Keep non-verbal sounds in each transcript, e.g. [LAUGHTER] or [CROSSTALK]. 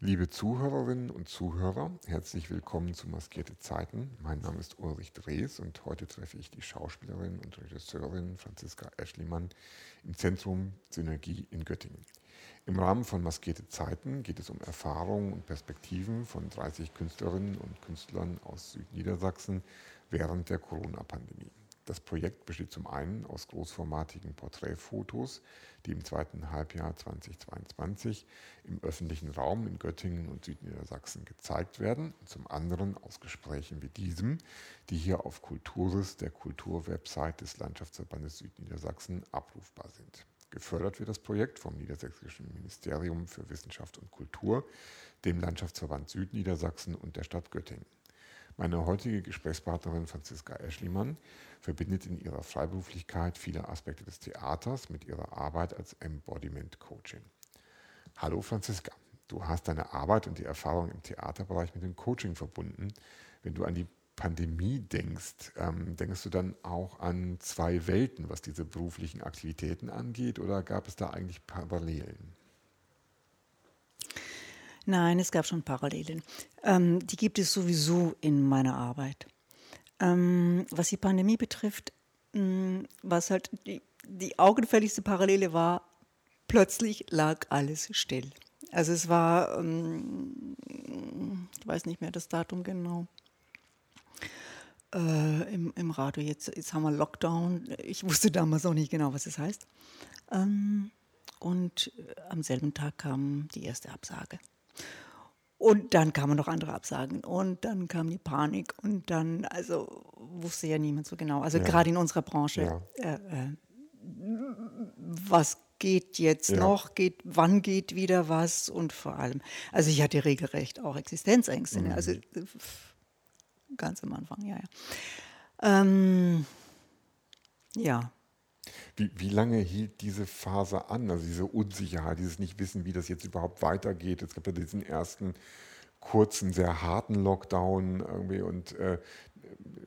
Liebe Zuhörerinnen und Zuhörer, herzlich willkommen zu Maskierte Zeiten. Mein Name ist Ulrich Drees und heute treffe ich die Schauspielerin und Regisseurin Franziska Eschlimann im Zentrum Synergie in Göttingen. Im Rahmen von Maskierte Zeiten geht es um Erfahrungen und Perspektiven von 30 Künstlerinnen und Künstlern aus Südniedersachsen während der Corona-Pandemie. Das Projekt besteht zum einen aus großformatigen Porträtfotos, die im zweiten Halbjahr 2022 im öffentlichen Raum in Göttingen und Südniedersachsen gezeigt werden, und zum anderen aus Gesprächen wie diesem, die hier auf Kulturis, der Kulturwebsite des Landschaftsverbandes Südniedersachsen, abrufbar sind. Gefördert wird das Projekt vom Niedersächsischen Ministerium für Wissenschaft und Kultur, dem Landschaftsverband Südniedersachsen und der Stadt Göttingen. Meine heutige Gesprächspartnerin Franziska Eschlimann verbindet in ihrer Freiberuflichkeit viele Aspekte des Theaters mit ihrer Arbeit als Embodiment Coaching. Hallo Franziska, du hast deine Arbeit und die Erfahrung im Theaterbereich mit dem Coaching verbunden. Wenn du an die Pandemie denkst, ähm, denkst du dann auch an zwei Welten, was diese beruflichen Aktivitäten angeht, oder gab es da eigentlich Parallelen? Nein, es gab schon Parallelen. Ähm, die gibt es sowieso in meiner Arbeit. Ähm, was die Pandemie betrifft, mh, was halt die, die augenfälligste Parallele war, plötzlich lag alles still. Also es war, ähm, ich weiß nicht mehr das Datum genau, äh, im, im Radio, jetzt, jetzt haben wir Lockdown. Ich wusste damals auch nicht genau, was es das heißt. Ähm, und am selben Tag kam die erste Absage. Und dann kamen noch andere Absagen und dann kam die Panik und dann, also wusste ja niemand so genau, also ja. gerade in unserer Branche, ja. äh, äh, was geht jetzt ja. noch, geht, wann geht wieder was und vor allem, also ich hatte regelrecht auch Existenzängste, ne? mhm. also ganz am Anfang, ja, ja. Ähm, ja, wie, wie lange hielt diese Phase an, also diese Unsicherheit, dieses Nicht-Wissen, wie das jetzt überhaupt weitergeht? Es gab ja diesen ersten kurzen, sehr harten Lockdown irgendwie und äh,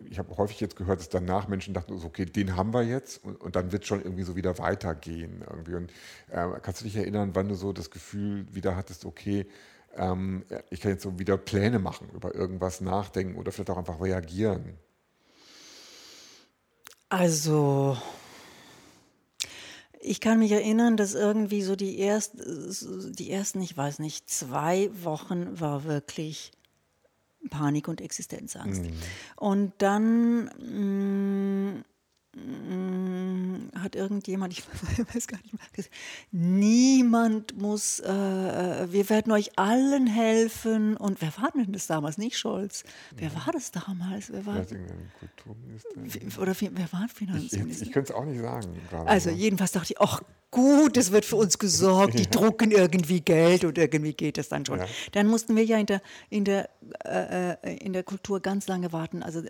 ich habe häufig jetzt gehört, dass danach Menschen dachten, okay, den haben wir jetzt und, und dann wird schon irgendwie so wieder weitergehen irgendwie. Und äh, kannst du dich erinnern, wann du so das Gefühl wieder hattest, okay, ähm, ich kann jetzt so wieder Pläne machen, über irgendwas nachdenken oder vielleicht auch einfach reagieren? Also ich kann mich erinnern, dass irgendwie so die, erst, die ersten, ich weiß nicht, zwei Wochen war wirklich Panik und Existenzangst. Mhm. Und dann mh, mm, hat irgendjemand, [LAUGHS] ich weiß gar nicht mehr, niemand muss, äh, äh, wir werden euch allen helfen. Und wer war denn das damals? Nicht Scholz. Wer ja. war das damals? Wer war, Kulturminister? Oder wer war Finanzminister? Ich, ich, ich könnte es auch nicht sagen. Gerade, also jedenfalls dachte ich, ach gut, es wird für uns gesorgt, die [LAUGHS] drucken irgendwie Geld und irgendwie geht das dann schon. Ja. Dann mussten wir ja in der, in der, äh, äh in der Kultur ganz lange warten. Also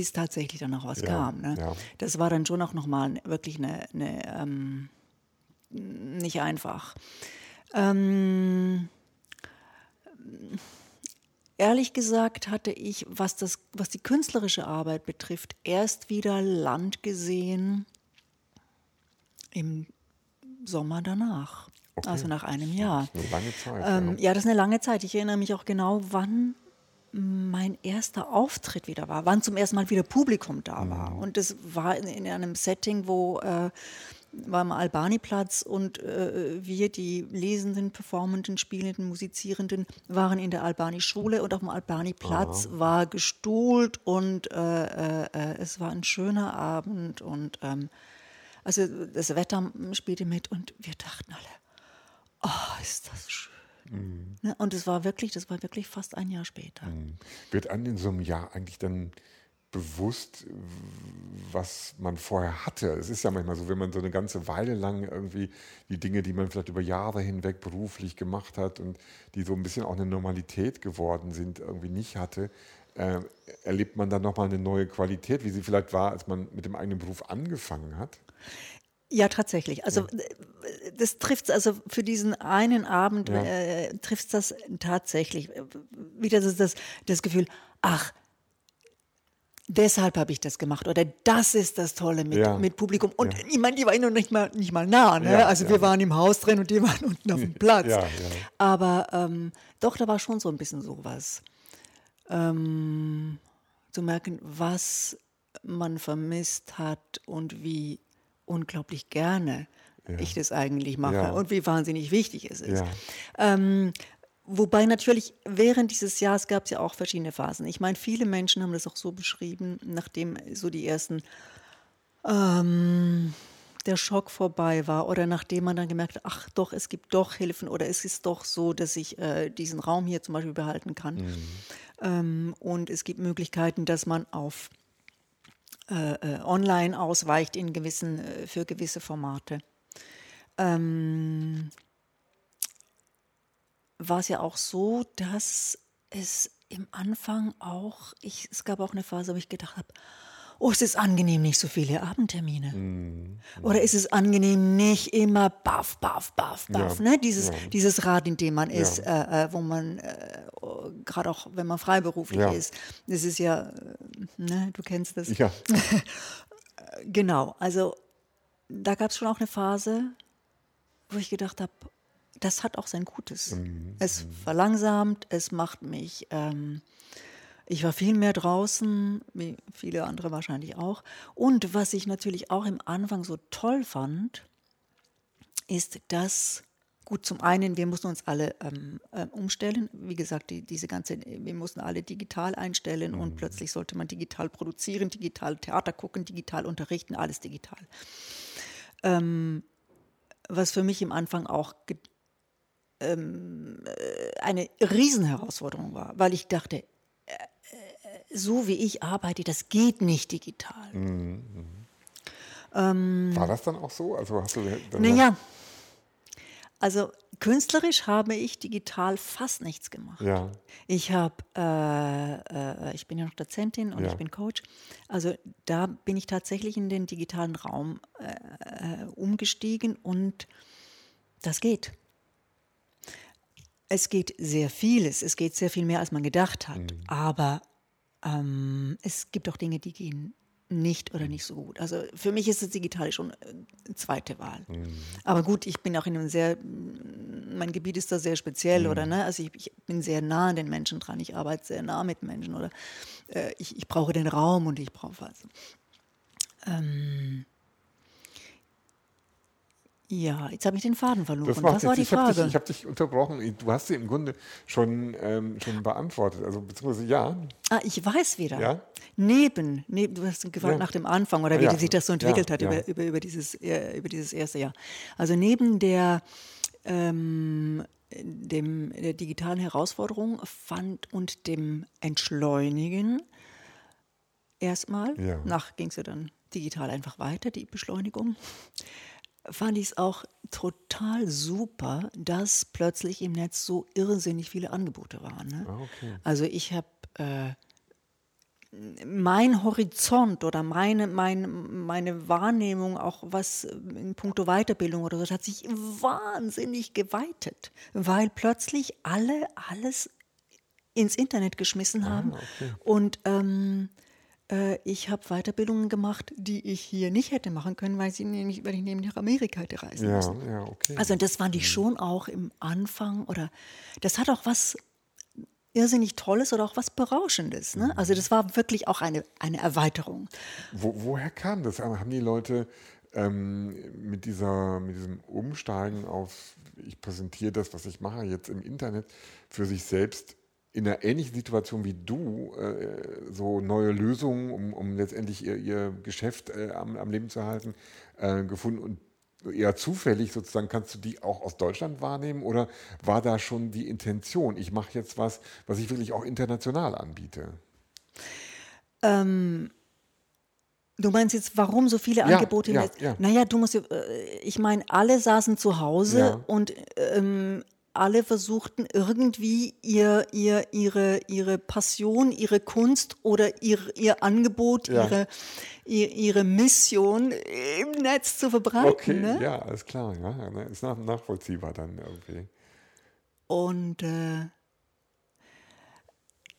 bis tatsächlich dann noch was ja, kam. Ne? Ja. Das war dann schon auch nochmal wirklich eine, eine ähm, nicht einfach. Ähm, ehrlich gesagt hatte ich, was, das, was die künstlerische Arbeit betrifft, erst wieder Land gesehen im Sommer danach. Okay. Also nach einem Jahr. Das ist eine lange Zeit. Ähm, ja. ja, das ist eine lange Zeit. Ich erinnere mich auch genau, wann mein erster Auftritt wieder war, wann zum ersten Mal wieder Publikum da war. Mhm. Und das war in, in einem Setting, wo äh, war am Albani-Platz und äh, wir, die Lesenden, Performenden, Spielenden, Musizierenden, waren in der Albani-Schule und auf dem Albani-Platz war gestuhlt und äh, äh, es war ein schöner Abend und ähm, also das Wetter spielte mit und wir dachten alle, oh, ist das schön. Mhm. Ne? Und es war wirklich, das war wirklich fast ein Jahr später. Mhm. Wird an in so einem Jahr eigentlich dann bewusst, was man vorher hatte. Es ist ja manchmal so, wenn man so eine ganze Weile lang irgendwie die Dinge, die man vielleicht über Jahre hinweg beruflich gemacht hat und die so ein bisschen auch eine Normalität geworden sind, irgendwie nicht hatte, äh, erlebt man dann nochmal eine neue Qualität, wie sie vielleicht war, als man mit dem eigenen Beruf angefangen hat? Ja, tatsächlich. Also ja. Äh, das trifft also für diesen einen Abend ja. äh, trifft das tatsächlich wieder das, das, das Gefühl, ach, deshalb habe ich das gemacht oder das ist das Tolle mit, Ja. mit Publikum. Und Ja. ich meine, die waren noch nicht mal, nicht mal nah. Ne? Ja, also wir waren im Haus drin und die [LAUGHS] waren unten auf dem Platz. Aber ähm, doch, da war schon so ein bisschen sowas. Ähm, zu merken, was man vermisst hat und wie unglaublich gerne ich das eigentlich mache Ja. und wie wahnsinnig wichtig es ist. Ja. Ähm, wobei natürlich während dieses Jahres gab es ja auch verschiedene Phasen. Ich meine, viele Menschen haben das auch so beschrieben, nachdem so die ersten ähm, der Schock vorbei war oder nachdem man dann gemerkt hat, ach doch, es gibt doch Hilfen oder es ist doch so, dass ich äh, diesen Raum hier zum Beispiel behalten kann. Ähm, und es gibt Möglichkeiten, dass man auf äh, äh, online ausweicht in gewissen, äh, für gewisse Formate. Ähm, war es ja auch so, dass es im Anfang auch, ich, es gab auch eine Phase, wo ich gedacht habe, oh, es ist angenehm, nicht so viele Abendtermine. Mhm. Oder ist es angenehm, nicht immer baff, baff, baff, baff, Ja, ne? dieses, ja. dieses Rad, in dem man ist, Ja. äh, äh, wo man, äh, gerade auch wenn man freiberuflich ist, das ist ja, äh, ne, du kennst das. Ja, [LAUGHS] Genau, also da gab es schon auch eine Phase, wo ich gedacht habe, das hat auch sein Gutes. Es verlangsamt, es macht mich, ähm, ich war viel mehr draußen, wie viele andere wahrscheinlich auch. Und was ich natürlich auch im Anfang so toll fand, ist, dass, gut, zum einen, wir mussten uns alle ähm, äh, umstellen. Wie gesagt, die, diese ganze, wir mussten alle digital einstellen und plötzlich sollte man digital produzieren, digital Theater gucken, digital unterrichten, alles digital. Ähm, was für mich im Anfang auch ähm, äh, eine Riesenherausforderung war, weil ich dachte, äh, so wie ich arbeite, das geht nicht digital. war das dann auch so? Also hast du Naja, also künstlerisch habe ich digital fast nichts gemacht. Ja, Ich habe, äh, äh, ich bin ja noch Dozentin und Ja. ich bin Coach. Also da bin ich tatsächlich in den digitalen Raum äh, umgestiegen und das geht. Es geht sehr vieles. Es geht sehr viel mehr, als man gedacht hat. Aber ähm, es gibt auch Dinge, die gehen nicht oder nicht so gut. Also für mich ist das Digitale schon äh, zweite Wahl. Aber gut, ich bin auch in einem sehr, mein Gebiet ist da sehr speziell, oder ne? Also ich, ich bin sehr nah an den Menschen dran. Ich arbeite sehr nah mit Menschen oder äh, ich, ich brauche den Raum und ich brauche was. Ähm, ja, jetzt habe ich den Faden verloren. das Was war die ich habe Frage? dich, ich hab dich unterbrochen. Du hast sie im Grunde schon, ähm, schon beantwortet. Also beziehungsweise ja. Ah, ich weiß wieder. Ja? Neben, neben, du hast gefragt Ja. nach dem Anfang oder wie Ja. sich das so entwickelt hat. Über, über, über, dieses, äh, über dieses erste Jahr. Also neben der, ähm, dem, der digitalen Herausforderung fand und dem Entschleunigen erstmal, Ja. nach ging es ja dann digital einfach weiter, die Beschleunigung, fand ich es auch total super, dass plötzlich im Netz so irrsinnig viele Angebote waren. Ne? Ah, okay. Also ich habe äh, mein Horizont oder meine, meine, meine Wahrnehmung, auch was in puncto Weiterbildung oder so, hat sich wahnsinnig geweitet, weil plötzlich alle alles ins Internet geschmissen haben. okay. Und ähm, äh, ich habe Weiterbildungen gemacht, die ich hier nicht hätte machen können, weil, sie nämlich, weil ich nämlich nach Amerika hätte reisen Ja, müssen. ja, okay. Also das fand ich schon auch im Anfang oder das hat auch was irrsinnig Tolles oder auch was Berauschendes. Ne? Also das war wirklich auch eine, eine Erweiterung. Wo, woher kam das? Haben die Leute ähm, mit, dieser, mit diesem Umsteigen auf, ich präsentiere das, was ich mache, jetzt im Internet für sich selbst in einer ähnlichen Situation wie du äh, so neue Lösungen, um, um letztendlich ihr, ihr Geschäft äh, am, am Leben zu halten, äh, gefunden und eher zufällig sozusagen, kannst du die auch aus Deutschland wahrnehmen oder war da schon die Intention, ich mache jetzt was, was ich wirklich auch international anbiete? Du meinst jetzt, warum so viele Ja, Angebote? ja, ja. Naja, du musst, äh, ich meine, alle saßen zu Hause Ja. und ähm, alle versuchten irgendwie ihr, ihr, ihre, ihre Passion, ihre Kunst oder ihr, ihr Angebot, Ja. ihre, ihr, ihre Mission im Netz zu verbreiten. Okay, ne? ja, alles klar. Ja, ne, ist nach, nachvollziehbar dann irgendwie. Und äh,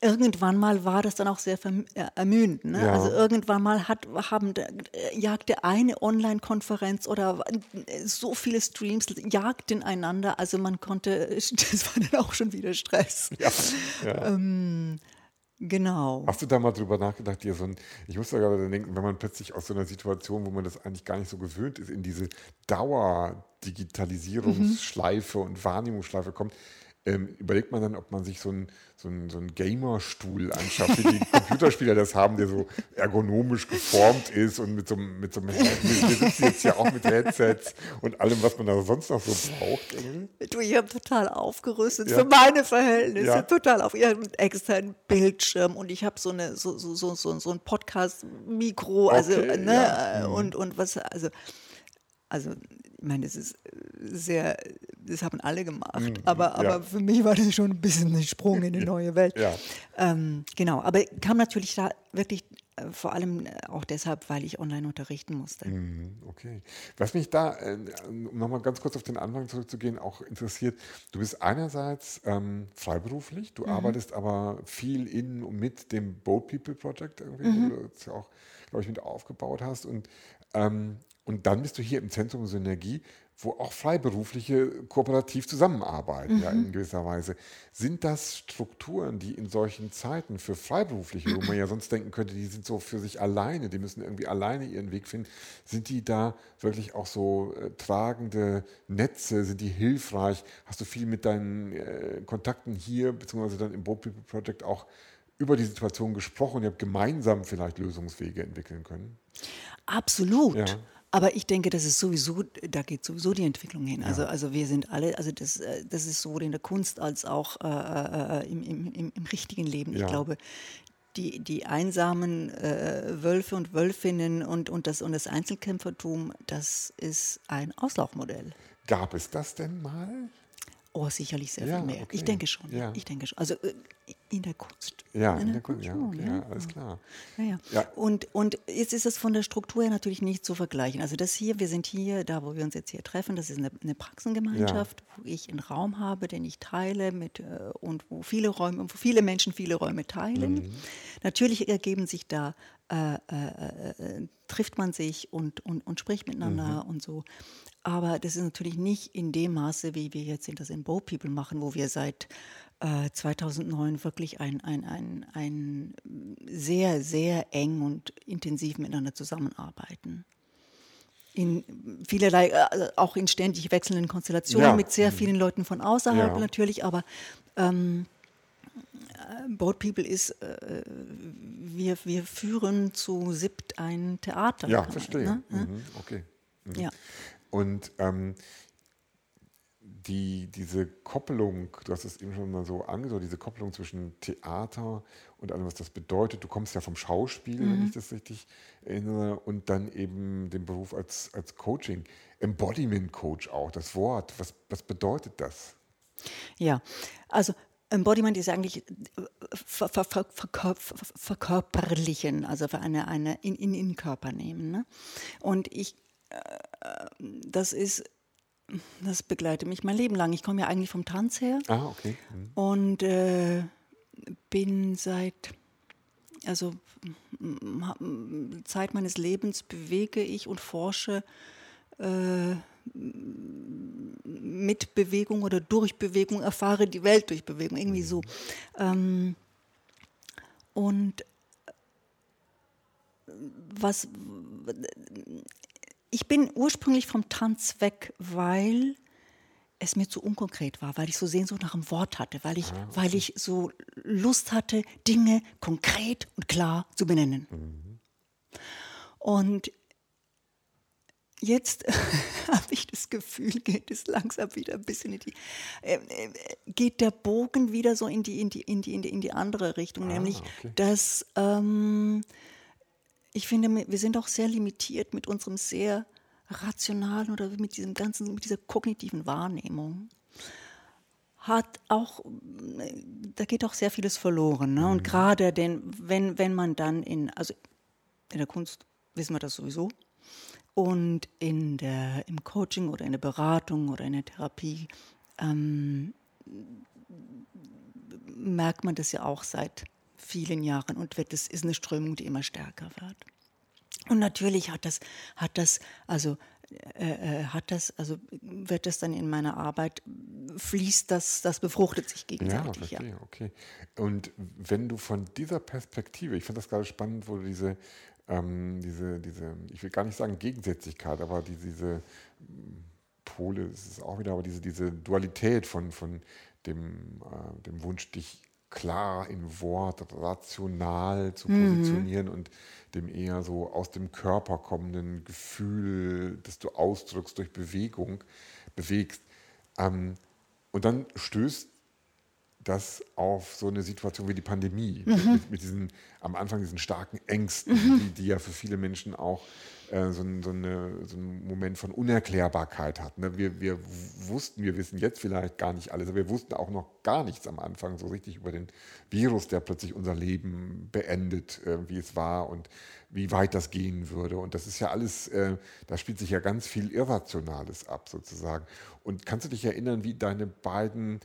irgendwann mal war das dann auch sehr äh, ermüdend. Ne? Ja. Also irgendwann mal hat, haben, äh, jagte eine Online-Konferenz oder so viele Streams jagten einander. Also man konnte, [LAUGHS] das war dann auch schon wieder Stress. [LAUGHS] Ja. ja. Ähm, Genau. Hast du da mal drüber nachgedacht, dir so ein, ich muss da gerade denken, wenn man plötzlich aus so einer Situation, wo man das eigentlich gar nicht so gewöhnt ist, in diese Dauer-Digitalisierungsschleife mhm. und Wahrnehmungsschleife kommt, ähm, überlegt man dann, ob man sich so einen so so ein Gamer-Stuhl anschafft, wie die [LAUGHS] Computerspieler das haben, der so ergonomisch geformt ist und mit so, mit so einem wir sitzen jetzt ja auch mit Headsets und allem, was man da sonst noch so braucht. Irgendwie. Du, ich habe total aufgerüstet, ja. für meine Verhältnisse, ja. total auf ihren externen Bildschirm und ich habe so eine so, so, so, so, so ein Podcast-Mikro, also okay, ne, ja. Mhm. und, und was, also also ich meine, das ist sehr, das haben alle gemacht, mhm, aber, aber ja. für mich war das schon ein bisschen ein Sprung in eine neue Welt. Ja. Ähm, genau, aber kam natürlich da wirklich äh, vor allem äh, auch deshalb, weil ich online unterrichten musste. Mhm, okay. Was mich da, äh, um nochmal ganz kurz auf den Anfang zurückzugehen, auch interessiert, du bist einerseits ähm, freiberuflich, du mhm. arbeitest aber viel in und mit dem Boat People Project irgendwie, mhm. wo du es ja auch, glaube ich, mit aufgebaut hast und ähm, und dann bist du hier im Zentrum Synergie, wo auch Freiberufliche kooperativ zusammenarbeiten, mhm. ja, in gewisser Weise. Sind das Strukturen, die in solchen Zeiten für Freiberufliche, wo man ja sonst denken könnte, die sind so für sich alleine, die müssen irgendwie alleine ihren Weg finden, sind die da wirklich auch so äh, tragende Netze, sind die hilfreich? Hast du viel mit deinen äh, Kontakten hier, beziehungsweise dann im Boat People Project auch über die Situation gesprochen, ihr habt gemeinsam vielleicht Lösungswege entwickeln können? Absolut. Ja. Aber ich denke, das ist sowieso, da geht sowieso die Entwicklung hin. Also, ja. also wir sind alle, also das, äh, das ist sowohl in der Kunst als auch äh, äh, im, im, im, richtigen Leben. Ja. Ich glaube, die, die einsamen äh, Wölfe und Wölfinnen und, und, das, und das Einzelkämpfertum, das ist ein Auslaufmodell. Gab es das denn mal? Oh, sicherlich sehr ja, viel mehr. Okay. Ich denke schon. Ja. Ich denke schon. Also äh, in der Kunst. Ja, in, in der, Kunst, ja, okay, ja, alles klar. Ja. Und, und jetzt ist es von der Struktur her natürlich nicht zu vergleichen. Also das hier, wir sind hier, da wo wir uns jetzt hier treffen, das ist eine, eine Praxengemeinschaft, wo ich einen Raum habe, den ich teile mit äh, und wo viele Räume, wo viele Menschen viele Räume teilen. Mhm. Natürlich ergeben sich da äh, äh, äh, trifft man sich und, und, und spricht miteinander mhm. und so. Aber das ist natürlich nicht in dem Maße, wie wir jetzt das in Bow People machen, wo wir seit äh, 2009 wirklich ein, ein, ein, ein sehr, sehr eng und intensiv miteinander zusammenarbeiten. In vielerlei, äh, auch in ständig wechselnden Konstellationen ja. mit sehr mhm. vielen Leuten von außerhalb ja. natürlich, aber ähm, äh, Boat People ist, äh, wir, wir führen zu SIPT ein Theater. Ja, verstehe. Ne? Mhm, okay. Mhm. Ja. Und ähm, die, diese Koppelung, du hast es eben schon mal so angedeutet, diese Koppelung zwischen Theater und allem, was das bedeutet. Du kommst ja vom Schauspiel, mhm. wenn ich das richtig erinnere, und dann eben den Beruf als, als Coaching. Embodiment Coach auch, das Wort, was, was bedeutet das? Ja, also Embodiment ist eigentlich äh, ver, ver, ver, verkörperlichen, also für eine, eine in, in, in Körper nehmen. Ne? Und ich das ist, das begleitet mich mein Leben lang. Ich komme ja eigentlich vom Tanz her. Ah, okay. Mhm. Und äh, bin seit, also Zeit meines Lebens bewege ich und forsche äh, mit Bewegung oder durch Bewegung, erfahre die Welt durch Bewegung, irgendwie so. Ähm, und was ich bin ursprünglich vom Tanz weg, weil es mir zu unkonkret war, weil ich so Sehnsucht nach einem Wort hatte, weil ich, ah, okay. weil ich so Lust hatte, Dinge konkret und klar zu benennen. Mhm. Und jetzt [LAUGHS] habe ich das Gefühl, geht es langsam wieder ein bisschen in die, äh, äh, geht der Bogen wieder so in die, in die, in die, in die, andere Richtung, ah, nämlich, okay. dass ähm, ich finde, wir sind auch sehr limitiert mit unserem sehr rationalen oder mit diesem ganzen, mit dieser kognitiven Wahrnehmung. Hat auch, da geht auch sehr vieles verloren. Ne? Und mhm. gerade denn, wenn, wenn man dann in, also in der Kunst wissen wir das sowieso, und in der, im Coaching oder in der Beratung oder in der Therapie ähm, merkt man das ja auch seit vielen Jahren und wird, das ist eine Strömung, die immer stärker wird. Und natürlich hat das, hat das, also äh, äh, hat das, also wird das dann in meiner Arbeit, fließt das, das befruchtet sich gegenseitig. Ja, verstehe, ja. okay. Und wenn du von dieser Perspektive, ich finde das gerade spannend, wo du diese, ähm, diese, diese, ich will gar nicht sagen Gegensätzlichkeit, aber die, diese Pole, ist es auch wieder, aber diese, diese Dualität von, von dem, äh, dem Wunsch, dich klar in Wort, rational zu mhm. positionieren mhm. und dem eher so aus dem Körper kommenden Gefühl, das du ausdrückst durch Bewegung, bewegst. Ähm, und dann stößt das auf so eine Situation wie die Pandemie, mhm. mit, mit, diesen, am Anfang diesen starken Ängsten, mhm. die, die, ja für viele Menschen auch äh, so, ein, so, eine, so einen Moment von Unerklärbarkeit hat. Ne? Wir, wir wussten, wir wissen jetzt vielleicht gar nicht alles, aber wir wussten auch noch gar nichts am Anfang so richtig über den Virus, der plötzlich unser Leben beendet, äh, wie es war und wie weit das gehen würde. Und das ist ja alles, äh, da spielt sich ja ganz viel Irrationales ab sozusagen. Und kannst du dich erinnern, wie deine beiden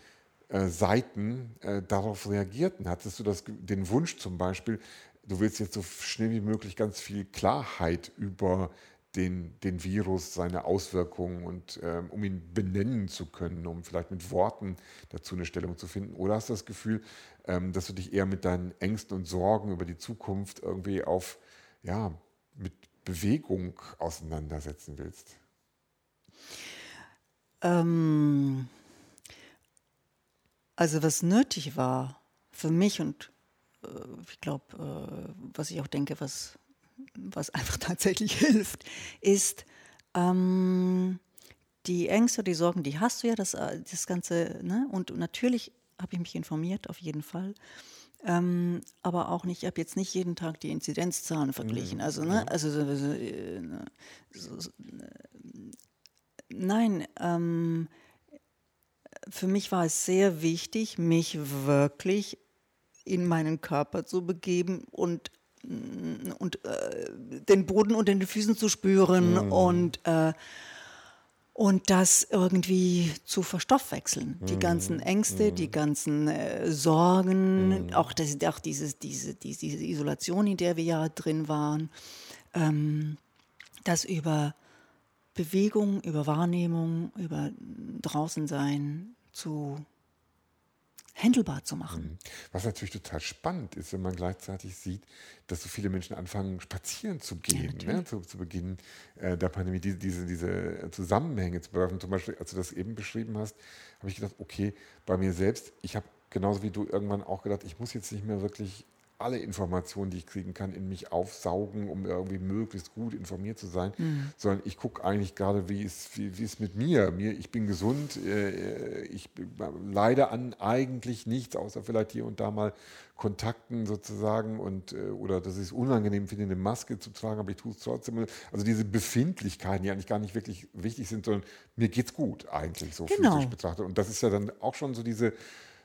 äh, Seiten äh, darauf reagierten? Hattest du das, den Wunsch zum Beispiel, du willst jetzt so schnell wie möglich ganz viel Klarheit über den, den Virus, seine Auswirkungen und ähm, um ihn benennen zu können, um vielleicht mit Worten dazu eine Stellung zu finden? Oder hast du das Gefühl, ähm, dass du dich eher mit deinen Ängsten und Sorgen über die Zukunft irgendwie auf, ja, mit Bewegung auseinandersetzen willst? Ähm, also was nötig war für mich und äh, ich glaube, äh, was ich auch denke, was, was einfach [LAUGHS] tatsächlich hilft, ist ähm, die Ängste, die Sorgen, die hast du ja, das, äh, das Ganze, ne? und natürlich habe ich mich informiert, auf jeden Fall. Ähm, aber auch nicht, ich habe jetzt nicht jeden Tag die Inzidenzzahlen verglichen. Mhm. Also, ne, also so, so, so, nein, ähm, für mich war es sehr wichtig, mich wirklich in meinen Körper zu begeben und, mm, und äh, den Boden unter den Füßen zu spüren mhm. und, äh, und das irgendwie zu verstoffwechseln. Mhm. Die ganzen Ängste, mhm. die ganzen äh, Sorgen, mhm. auch, das, auch dieses, diese, diese Isolation, in der wir ja drin waren, ähm, das über Bewegung, über Wahrnehmung, über draußen sein zu handelbar zu machen. Mhm. Was natürlich total spannend ist, wenn man gleichzeitig sieht, dass so viele Menschen anfangen, spazieren zu gehen, ja, ne, zu, zu, Beginn äh, der Pandemie, diese, diese, diese Zusammenhänge zu bewerfen. Zum Beispiel, als du das eben beschrieben hast, habe ich gedacht, okay, bei mir selbst, ich habe genauso wie du irgendwann auch gedacht, ich muss jetzt nicht mehr wirklich alle Informationen, die ich kriegen kann, in mich aufsaugen, um irgendwie möglichst gut informiert zu sein, mhm. sondern ich gucke eigentlich gerade, wie es, wie, mit mir, mir, ich bin gesund, äh, ich leide an eigentlich nichts, außer vielleicht hier und da mal Kontakten sozusagen und äh, oder dass ich es unangenehm finde, eine Maske zu tragen, aber ich tue es trotzdem. Also diese Befindlichkeiten, die eigentlich gar nicht wirklich wichtig sind, sondern mir geht es gut eigentlich so genau. physisch betrachtet. Und das ist ja dann auch schon so diese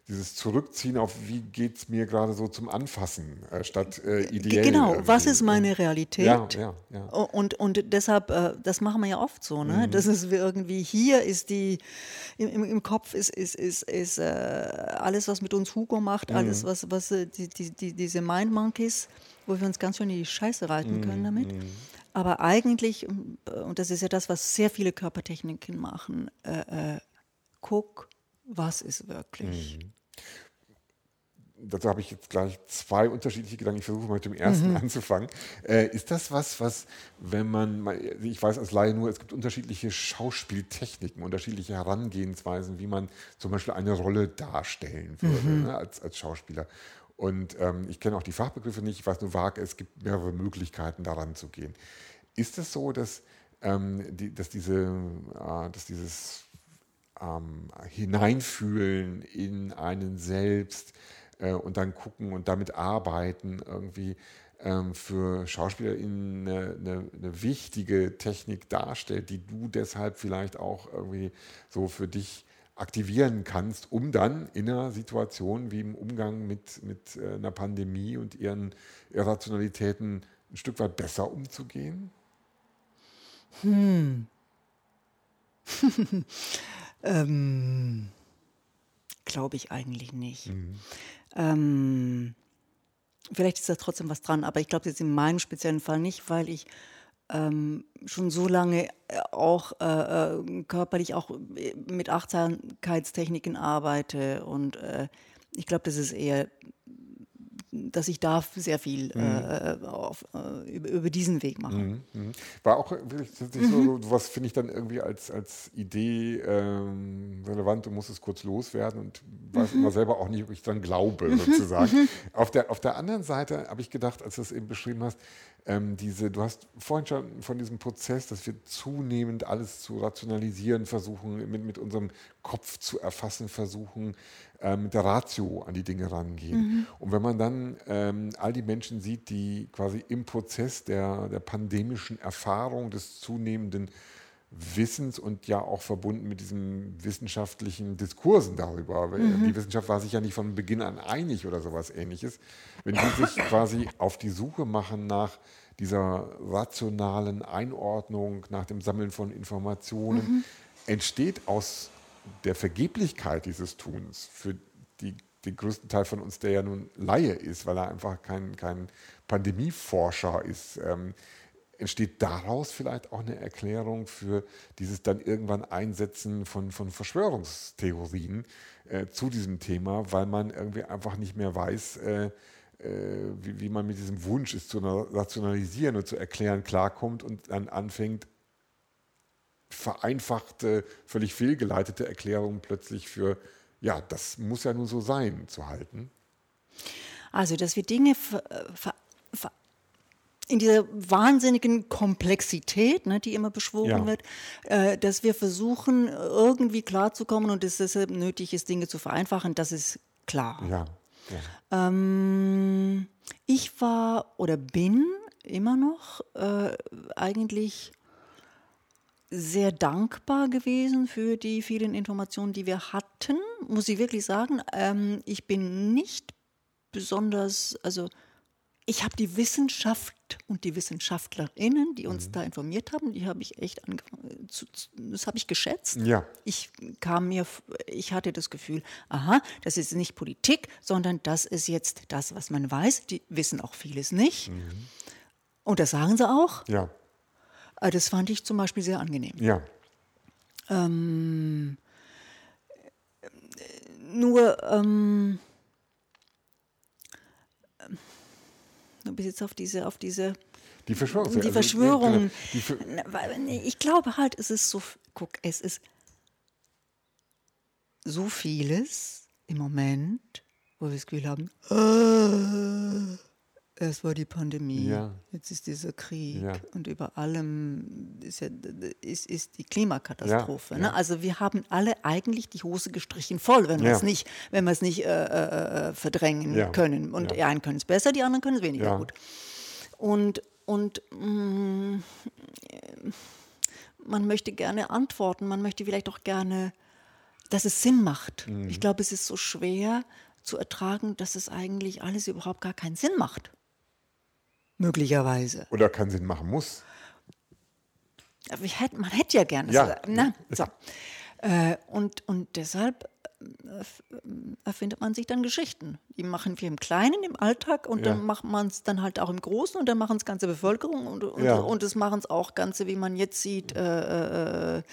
dieses Zurückziehen auf, wie geht es mir gerade so zum Anfassen, äh, statt äh, ideell. Genau, was ist meine Realität? Ja, ja, ja. Und, und deshalb, äh, das machen wir ja oft so, ne? Mhm. Das ist irgendwie, hier ist die, im, im Kopf ist, ist, ist, ist äh, alles, was mit uns Hugo macht, mhm. alles, was, was äh, die, die, die, diese Mind Monkeys, wo wir uns ganz schön in die Scheiße reiten mhm. können damit. Mhm. Aber eigentlich, und das ist ja das, was sehr viele Körpertechniken machen, äh, guck, was ist wirklich. Mhm dazu habe ich jetzt gleich zwei unterschiedliche Gedanken. Ich versuche mal mit dem ersten mhm. anzufangen. Äh, ist das was, was, wenn man, ich weiß als Laie nur, es gibt unterschiedliche Schauspieltechniken, unterschiedliche Herangehensweisen, wie man zum Beispiel eine Rolle darstellen würde mhm. ne, als, als Schauspieler. Und ähm, ich kenne auch die Fachbegriffe nicht, ich weiß nur vage, es gibt mehrere Möglichkeiten, daran zu gehen. Ist es so, dass, ähm, die, dass, diese, äh, dass dieses ähm, Hineinfühlen in einen selbst, äh, und dann gucken und damit arbeiten irgendwie ähm, für SchauspielerInnen eine, eine, eine, wichtige Technik darstellt, die du deshalb vielleicht auch irgendwie so für dich aktivieren kannst, um dann in einer Situation wie im Umgang mit, mit äh, einer Pandemie und ihren Irrationalitäten ein Stück weit besser umzugehen? Hm. [LAUGHS] ähm, Glaube ich eigentlich nicht. Mhm. Ähm, vielleicht ist da trotzdem was dran, aber ich glaube jetzt in meinem speziellen Fall nicht, weil ich ähm, schon so lange äh, auch äh, äh, körperlich auch mit Achtsamkeitstechniken arbeite und äh, ich glaube, das ist eher dass ich da sehr viel mhm. äh, auf, äh, über, über, diesen Weg mache. Mhm. mhm. War auch wirklich mhm. so, was finde ich dann irgendwie als, als Idee ähm, relevant und muss es kurz loswerden und weiß immer selber auch nicht, ob ich dann glaube, mhm. sozusagen. Mhm. auf, der, auf der anderen Seite habe ich gedacht, als du es eben beschrieben hast, ähm, diese, du hast vorhin schon von diesem Prozess, dass wir zunehmend alles zu rationalisieren versuchen, mit, mit unserem Kopf zu erfassen versuchen, äh, mit der Ratio an die Dinge rangehen. Mhm. Und wenn man dann ähm, all die Menschen sieht, die quasi im Prozess der, der pandemischen Erfahrung des zunehmenden Wissens und ja auch verbunden mit diesen wissenschaftlichen Diskursen darüber. Mhm. Die Wissenschaft war sich ja nicht von Beginn an einig oder sowas ähnliches. Wenn die sich [LAUGHS] quasi auf die Suche machen nach dieser rationalen Einordnung, nach dem Sammeln von Informationen, mhm. entsteht aus der Vergeblichkeit dieses Tuns für die, den größten Teil von uns, der ja nun Laie ist, weil er einfach kein, kein Pandemieforscher ist, ähm, entsteht daraus vielleicht auch eine Erklärung für dieses dann irgendwann Einsetzen von, von Verschwörungstheorien äh, zu diesem Thema, weil man irgendwie einfach nicht mehr weiß, äh, äh, wie, wie, man mit diesem Wunsch ist zu rationalisieren und zu erklären klarkommt und dann anfängt, vereinfachte, völlig fehlgeleitete Erklärungen plötzlich für, ja, das muss ja nun so sein, zu halten? Also, dass wir Dinge in dieser wahnsinnigen Komplexität, ne, die immer beschworen ja. wird, äh, dass wir versuchen, irgendwie klarzukommen und es deshalb nötig ist, Dinge zu vereinfachen, das ist klar. Ja. ja. Ähm, ich war oder bin immer noch äh, eigentlich sehr dankbar gewesen für die vielen Informationen, die wir hatten, muss ich wirklich sagen. Ähm, ich bin nicht besonders, also ich habe die Wissenschaft und die WissenschaftlerInnen, die uns mhm. da informiert haben, die habe ich echt angefangen, zu, das habe ich geschätzt. Ja. Ich kam mir, ich hatte das Gefühl, aha, das ist nicht Politik, sondern das ist jetzt das, was man weiß. Die wissen auch vieles nicht. Mhm. Und das sagen sie auch. Ja. Äh, das fand ich zum Beispiel sehr angenehm. Ja. Ähm, nur, ähm, du bist jetzt auf diese, auf diese die Verschwörung. Die also, Verschwörung. Die, die, ich glaube halt, es ist so, guck, es ist so vieles im Moment, wo wir das Gefühl haben, äh, es war die Pandemie, ja. jetzt ist dieser Krieg ja. und über allem ist, ja, ist, ist die Klimakatastrophe. Ne? Also wir haben alle eigentlich die Hose gestrichen voll, wenn wir es nicht, wenn wir es nicht äh, äh, äh verdrängen können. Und die einen können es besser, die anderen können es weniger gut. Und, und mh, mm, man möchte gerne antworten, man möchte vielleicht auch gerne, dass es Sinn macht. Mhm. Ich glaube, es ist so schwer zu ertragen, dass es eigentlich alles überhaupt gar keinen Sinn macht. Möglicherweise. Oder keinen Sinn machen muss. man hätte ja gerne. Ja. Na, so. Äh, und, und deshalb äh, erfindet man sich dann Geschichten. Die machen wir im Kleinen, im Alltag und ja. dann macht man es dann halt auch im Großen und dann machen es ganze Bevölkerung und, und, ja. und es machen es auch ganze, wie man jetzt sieht, äh, äh,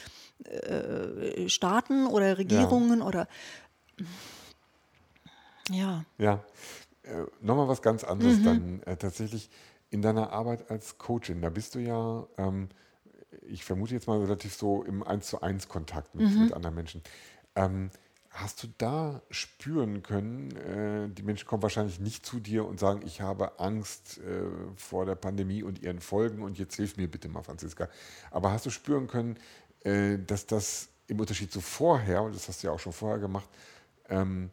äh Staaten oder Regierungen ja. oder ja. Ja. Äh, Nochmal was ganz anderes mhm. dann tatsächlich in deiner Arbeit als Coachin, da bist du ja, ähm, ich vermute jetzt mal relativ so im 1 zu 1 Kontakt mit, mhm. mit anderen Menschen. Ähm, hast du da spüren können, äh, die Menschen kommen wahrscheinlich nicht zu dir und sagen, ich habe Angst äh, vor der Pandemie und ihren Folgen und jetzt hilf mir bitte mal, Franziska. Aber hast du spüren können, äh, dass das im Unterschied zu vorher, und das hast du ja auch schon vorher gemacht, ähm,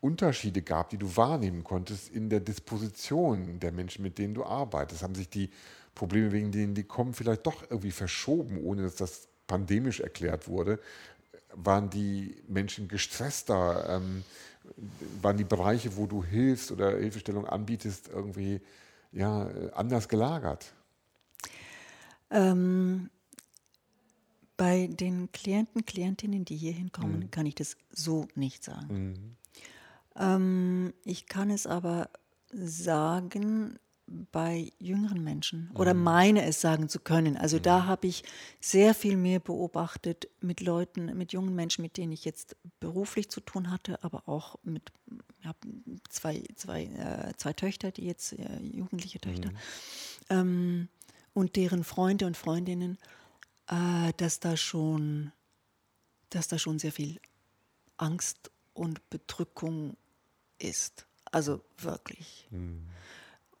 Unterschiede gab, die du wahrnehmen konntest in der Disposition der Menschen, mit denen du arbeitest? Haben sich die Probleme, wegen denen die kommen, vielleicht doch irgendwie verschoben, ohne dass das pandemisch erklärt wurde? Waren die Menschen gestresster? Ähm, waren die Bereiche, wo du hilfst oder Hilfestellung anbietest, irgendwie ja, anders gelagert? Ähm, bei den Klienten, Klientinnen, die hier hinkommen, mhm. kann ich das so nicht sagen. Mhm. Ähm, ich kann es aber sagen bei jüngeren Menschen oder Mhm. meine es sagen zu können. Also da habe ich sehr viel mehr beobachtet mit Leuten, mit jungen Menschen, mit denen ich jetzt beruflich zu tun hatte, aber auch mit ja, zwei, zwei, äh, zwei Töchter, die jetzt äh, jugendliche Töchter ähm, und deren Freunde und Freundinnen, äh, dass da schon, dass da schon sehr viel Angst und Bedrückung ist. Also wirklich.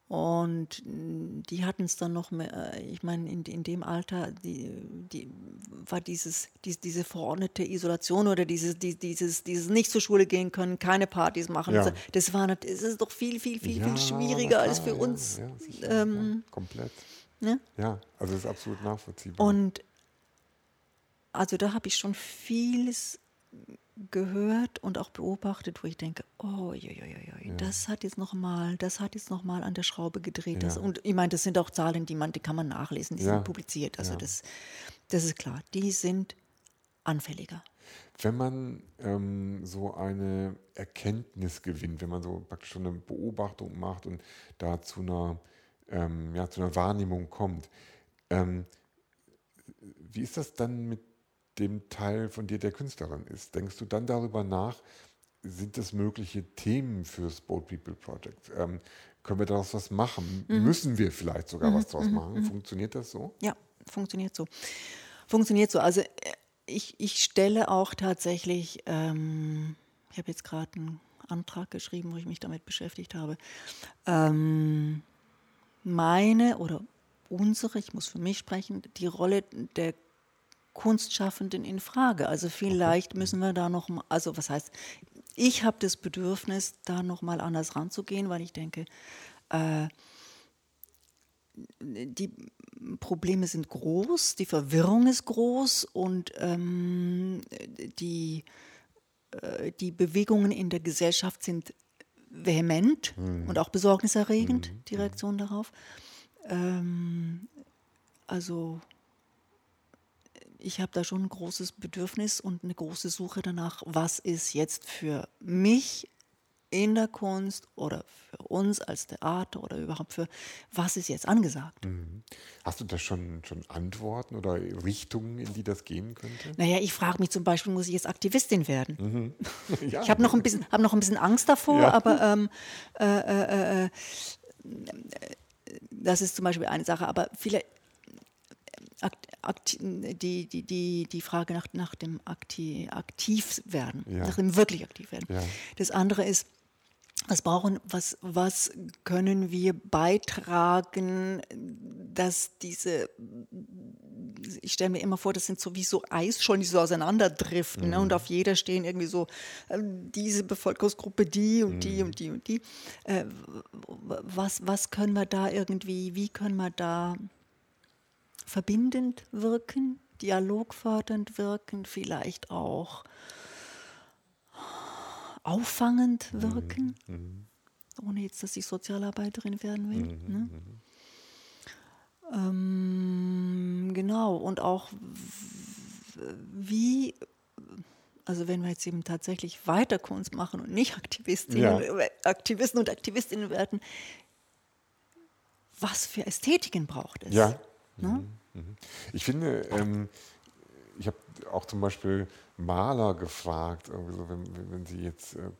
Und mh, die hatten es dann noch mehr, äh, ich meine, in, in dem Alter, die, die war dieses, dies, diese verordnete Isolation oder dieses, die, dieses, dieses nicht zur Schule gehen können, keine Partys machen. Ja. Das war nat- es ist doch viel, viel, viel, Ja, viel schwieriger na als klar, für ja, uns. Ja, ähm, komplett. ne? Ja, also das ist absolut nachvollziehbar. Und also da habe ich schon vieles gehört und auch beobachtet, wo ich denke, oh, joi, joi, joi, das hat jetzt noch mal, das hat jetzt noch mal an der Schraube gedreht. Das, Ja. und ich meine, das sind auch Zahlen, die man, die kann man nachlesen, die Ja. sind publiziert. Also Ja. das, das ist klar. Die sind anfälliger. Wenn man ähm, so eine Erkenntnis gewinnt, wenn man so praktisch schon eine Beobachtung macht und da zu einer, ähm, ja, zu einer Wahrnehmung kommt, ähm, wie ist das dann mit dem Teil von dir, der Künstlerin ist? Denkst du dann darüber nach, sind das mögliche Themen fürs Boat People Project? Ähm, können wir daraus was machen? Müssen wir vielleicht sogar was daraus machen? Funktioniert das so? Ja, funktioniert so. Funktioniert so. Also äh, ich, ich stelle auch tatsächlich, ähm, ich habe jetzt gerade einen Antrag geschrieben, wo ich mich damit beschäftigt habe, ähm, meine oder unsere, ich muss für mich sprechen, die Rolle der Kunstschaffenden in Frage. Also vielleicht müssen wir da noch, mal- also was heißt, ich habe das Bedürfnis, da noch mal anders ranzugehen, weil ich denke, äh, die Probleme sind groß, die Verwirrung ist groß und ähm, die, äh, die Bewegungen in der Gesellschaft sind vehement und auch besorgniserregend, die Reaktion darauf. Ähm, also ich habe da schon ein großes Bedürfnis und eine große Suche danach, was ist jetzt für mich in der Kunst oder für uns als Theater oder überhaupt für, was ist jetzt angesagt? Hast du da schon, schon Antworten oder Richtungen, in die das gehen könnte? Naja, ich frage mich zum Beispiel, muss ich jetzt Aktivistin werden? [LAUGHS] [LAUGHS] ja, Ich habe noch, ein bisschen- hab noch ein bisschen Angst davor, Ja. aber ähm, äh, äh, äh, das ist zum Beispiel eine Sache. Aber akt, die, die, die, die Frage nach, nach dem Akti, Aktivwerden, Ja. nach dem wirklich Aktivwerden. Ja. Das andere ist, was brauchen, was, was können wir beitragen, dass diese ich stelle mir immer vor, das sind so wie so Eisschollen, die so auseinanderdriften. Ne? Und auf jeder stehen irgendwie so äh, diese Bevölkerungsgruppe, die und die und die und die. Äh, was, was können wir da irgendwie, wie können wir da verbindend wirken, dialogfördernd wirken, vielleicht auch auffangend wirken, ohne jetzt, dass ich Sozialarbeiterin werden will. Ne? Ähm, genau, und auch wie, also wenn wir jetzt eben tatsächlich weiter Kunst machen und nicht Aktivistinnen, Ja. Aktivisten und Aktivistinnen werden, was für Ästhetiken braucht es? Ja. Ne? Ich finde, ähm, ich habe auch zum Beispiel Maler gefragt, so, wenn, wenn- wenn sie jetzt äh,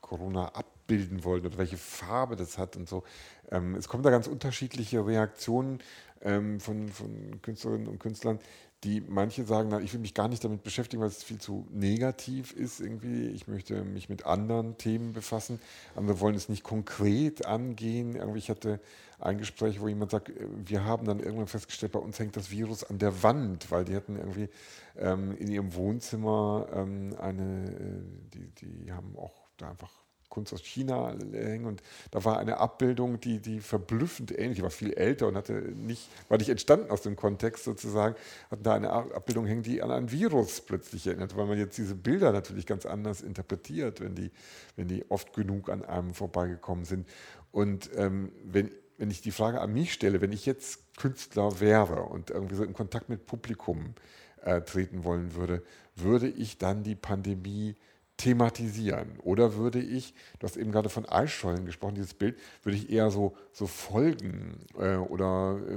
Corona abbilden wollen oder welche Farbe das hat und so. Ähm, es kommen da ganz unterschiedliche Reaktionen ähm, von, von Künstlerinnen und Künstlern, die manche sagen, na, ich will mich gar nicht damit beschäftigen, weil es viel zu negativ ist irgendwie. Ich möchte mich mit anderen Themen befassen. Andere wollen es nicht konkret angehen. Irgendwie, ich hatte ein Gespräch, wo jemand sagt, äh, wir haben dann irgendwann festgestellt, bei uns hängt das Virus an der Wand, weil die hatten irgendwie ähm, in ihrem Wohnzimmer ähm, eine, äh, die, die haben auch da einfach Kunst aus China hängen und da war eine Abbildung, die, die verblüffend ähnlich, war viel älter und hatte nicht, war nicht entstanden aus dem Kontext sozusagen, hatten da eine Abbildung hängen, die an ein Virus plötzlich erinnert, weil man jetzt diese Bilder natürlich ganz anders interpretiert, wenn die, wenn die oft genug an einem vorbeigekommen sind. Und ähm, wenn, wenn ich die Frage an mich stelle, wenn ich jetzt Künstler wäre und irgendwie so in Kontakt mit Publikum äh, treten wollen würde, würde ich dann die Pandemie thematisieren? Oder würde ich, du hast eben gerade von Eisschollen gesprochen, dieses Bild, würde ich eher so, so Folgen äh, oder äh,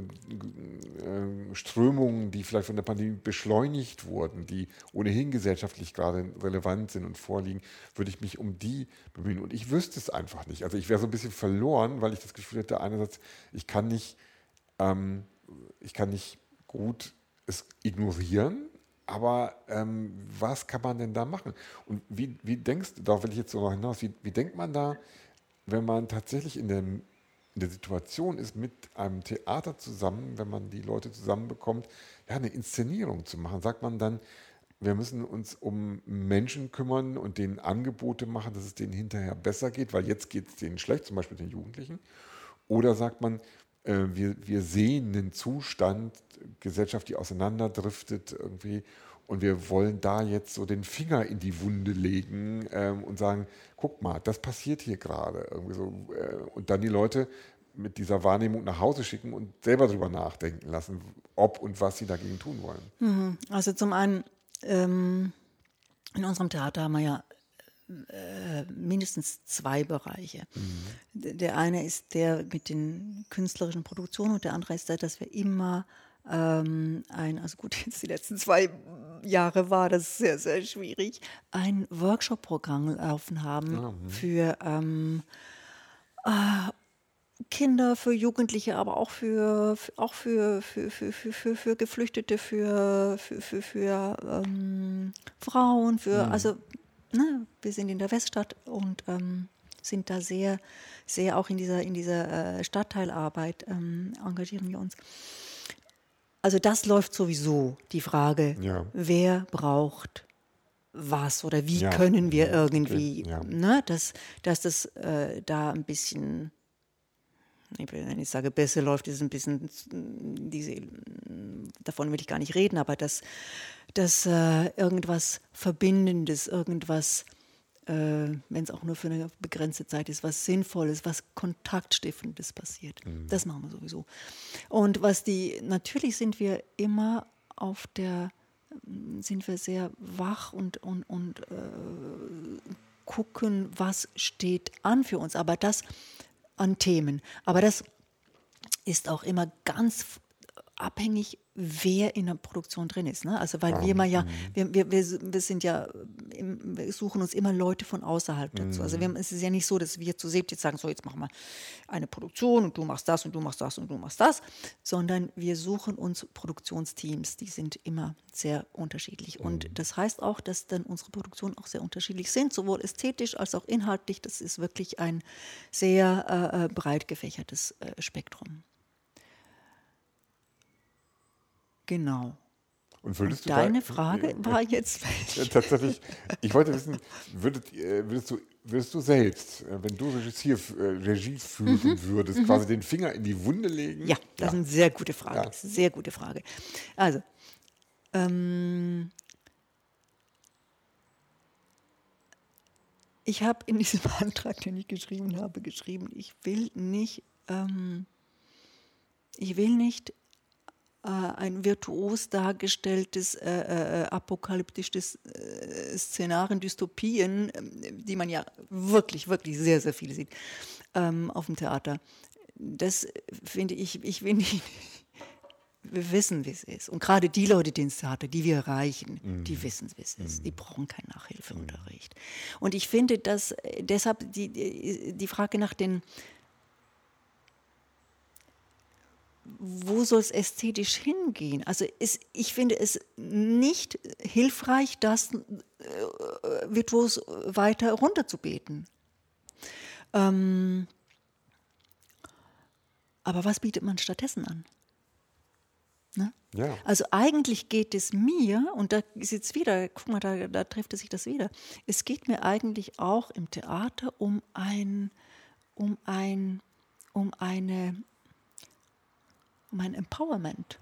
äh, Strömungen, die vielleicht von der Pandemie beschleunigt wurden, die ohnehin gesellschaftlich gerade relevant sind und vorliegen, würde ich mich um die bemühen. Und ich wüsste es einfach nicht. Also ich wäre so ein bisschen verloren, weil ich das Gefühl hätte, einerseits, ich kann nicht, ähm, ich kann nicht gut es ignorieren, aber ähm, was kann man denn da machen? Und wie, wie denkst du, darauf will ich jetzt noch hinaus, wie, wie denkt man da, wenn man tatsächlich in, dem, in der Situation ist, mit einem Theater zusammen, wenn man die Leute zusammenbekommt, ja, eine Inszenierung zu machen? Sagt man dann, wir müssen uns um Menschen kümmern und denen Angebote machen, dass es denen hinterher besser geht, weil jetzt geht es denen schlecht, zum Beispiel den Jugendlichen? Oder sagt man, äh, wir, wir sehen einen Zustand, Gesellschaft, die auseinanderdriftet irgendwie. Und wir wollen da jetzt so den Finger in die Wunde legen ähm, und sagen, guck mal, das passiert hier gerade. so, äh, und dann die Leute mit dieser Wahrnehmung nach Hause schicken und selber darüber nachdenken lassen, ob und was sie dagegen tun wollen. Mhm. Also zum einen, ähm, in unserem Theater haben wir ja äh, mindestens zwei Bereiche. Mhm. Der eine ist der mit den künstlerischen Produktionen und der andere ist der, dass wir immer ähm, ein, also gut, [LAUGHS] jetzt die letzten zwei Jahre war das sehr, sehr schwierig, ein Workshop-Programm laufen haben ah, mhm. für ähm, äh, Kinder, für Jugendliche, aber auch für, auch für, für, für, für, für, für Geflüchtete, für, für, für, für ähm, Frauen, für, mhm. also ne, wir sind in der Weststadt und ähm, sind da sehr, sehr auch in dieser, in dieser äh, Stadtteilarbeit ähm, engagieren wir uns. Also das läuft sowieso, die Frage, ja. wer braucht was oder wie ja. können wir irgendwie, ja. ne, dass, dass das äh, da ein bisschen, wenn ich sage, besser läuft, ist ein bisschen, diese, davon will ich gar nicht reden, aber dass, dass äh, irgendwas Verbindendes, irgendwas äh, wenn es auch nur für eine begrenzte Zeit ist, was Sinnvolles, was Kontaktstiftendes passiert. Mhm. Das machen wir sowieso. Und was die, natürlich sind wir immer auf der, sind wir sehr wach und, und, und äh, gucken, was steht an für uns, aber das an Themen. Aber das ist auch immer ganz abhängig, wer in der Produktion drin ist. Ne? Also weil ja. wir mal ja, mhm. wir, wir, wir sind ja, wir suchen uns immer Leute von außerhalb dazu. Also wir, mhm. es ist ja nicht so, dass wir zu Sebt jetzt sagen, so jetzt machen wir eine Produktion und du machst das und du machst das und du machst das, sondern wir suchen uns Produktionsteams, die sind immer sehr unterschiedlich. Und mhm. das heißt auch, dass dann unsere Produktionen auch sehr unterschiedlich sind, sowohl ästhetisch als auch inhaltlich. Das ist wirklich ein sehr äh, äh breit gefächertes äh, Spektrum. Genau. Und würdest Und deine da, Frage [LAUGHS] war jetzt welche? Tatsächlich, ich wollte wissen, würdet, würdest, du, würdest du selbst, äh, wenn du Regissier, äh, Regie führen mhm. würdest, mhm. quasi den Finger in die Wunde legen? Ja, das ja. ist eine sehr gute Frage. Ja. Sehr gute Frage. Also, ähm, ich habe in diesem [LAUGHS] Antrag, den ich geschrieben habe, geschrieben, ich will nicht, ähm, ich will nicht ein virtuos dargestelltes äh, äh, apokalyptisches äh, Szenarien, Dystopien, ähm, die man ja wirklich, wirklich sehr, sehr viel sieht ähm, auf dem Theater. Das finde ich, ich will [LAUGHS] nicht, wir wissen, wie es ist. Und gerade die Leute, die ins Theater, die wir erreichen, mhm. die wissen, wie es ist. Mhm. Die brauchen keinen Nachhilfeunterricht. Mhm. Und ich finde, dass äh, deshalb die, die Frage nach den wo soll es ästhetisch hingehen? Also ist, ich finde es nicht hilfreich, das äh, virtuos weiter runterzubeten. Ähm, aber was bietet man stattdessen an? Ne? Ja. Also eigentlich geht es mir, und da ist jetzt wieder, guck mal, da, da trifft es sich das wieder, es geht mir eigentlich auch im Theater um ein, um ein, um eine um ein Empowerment,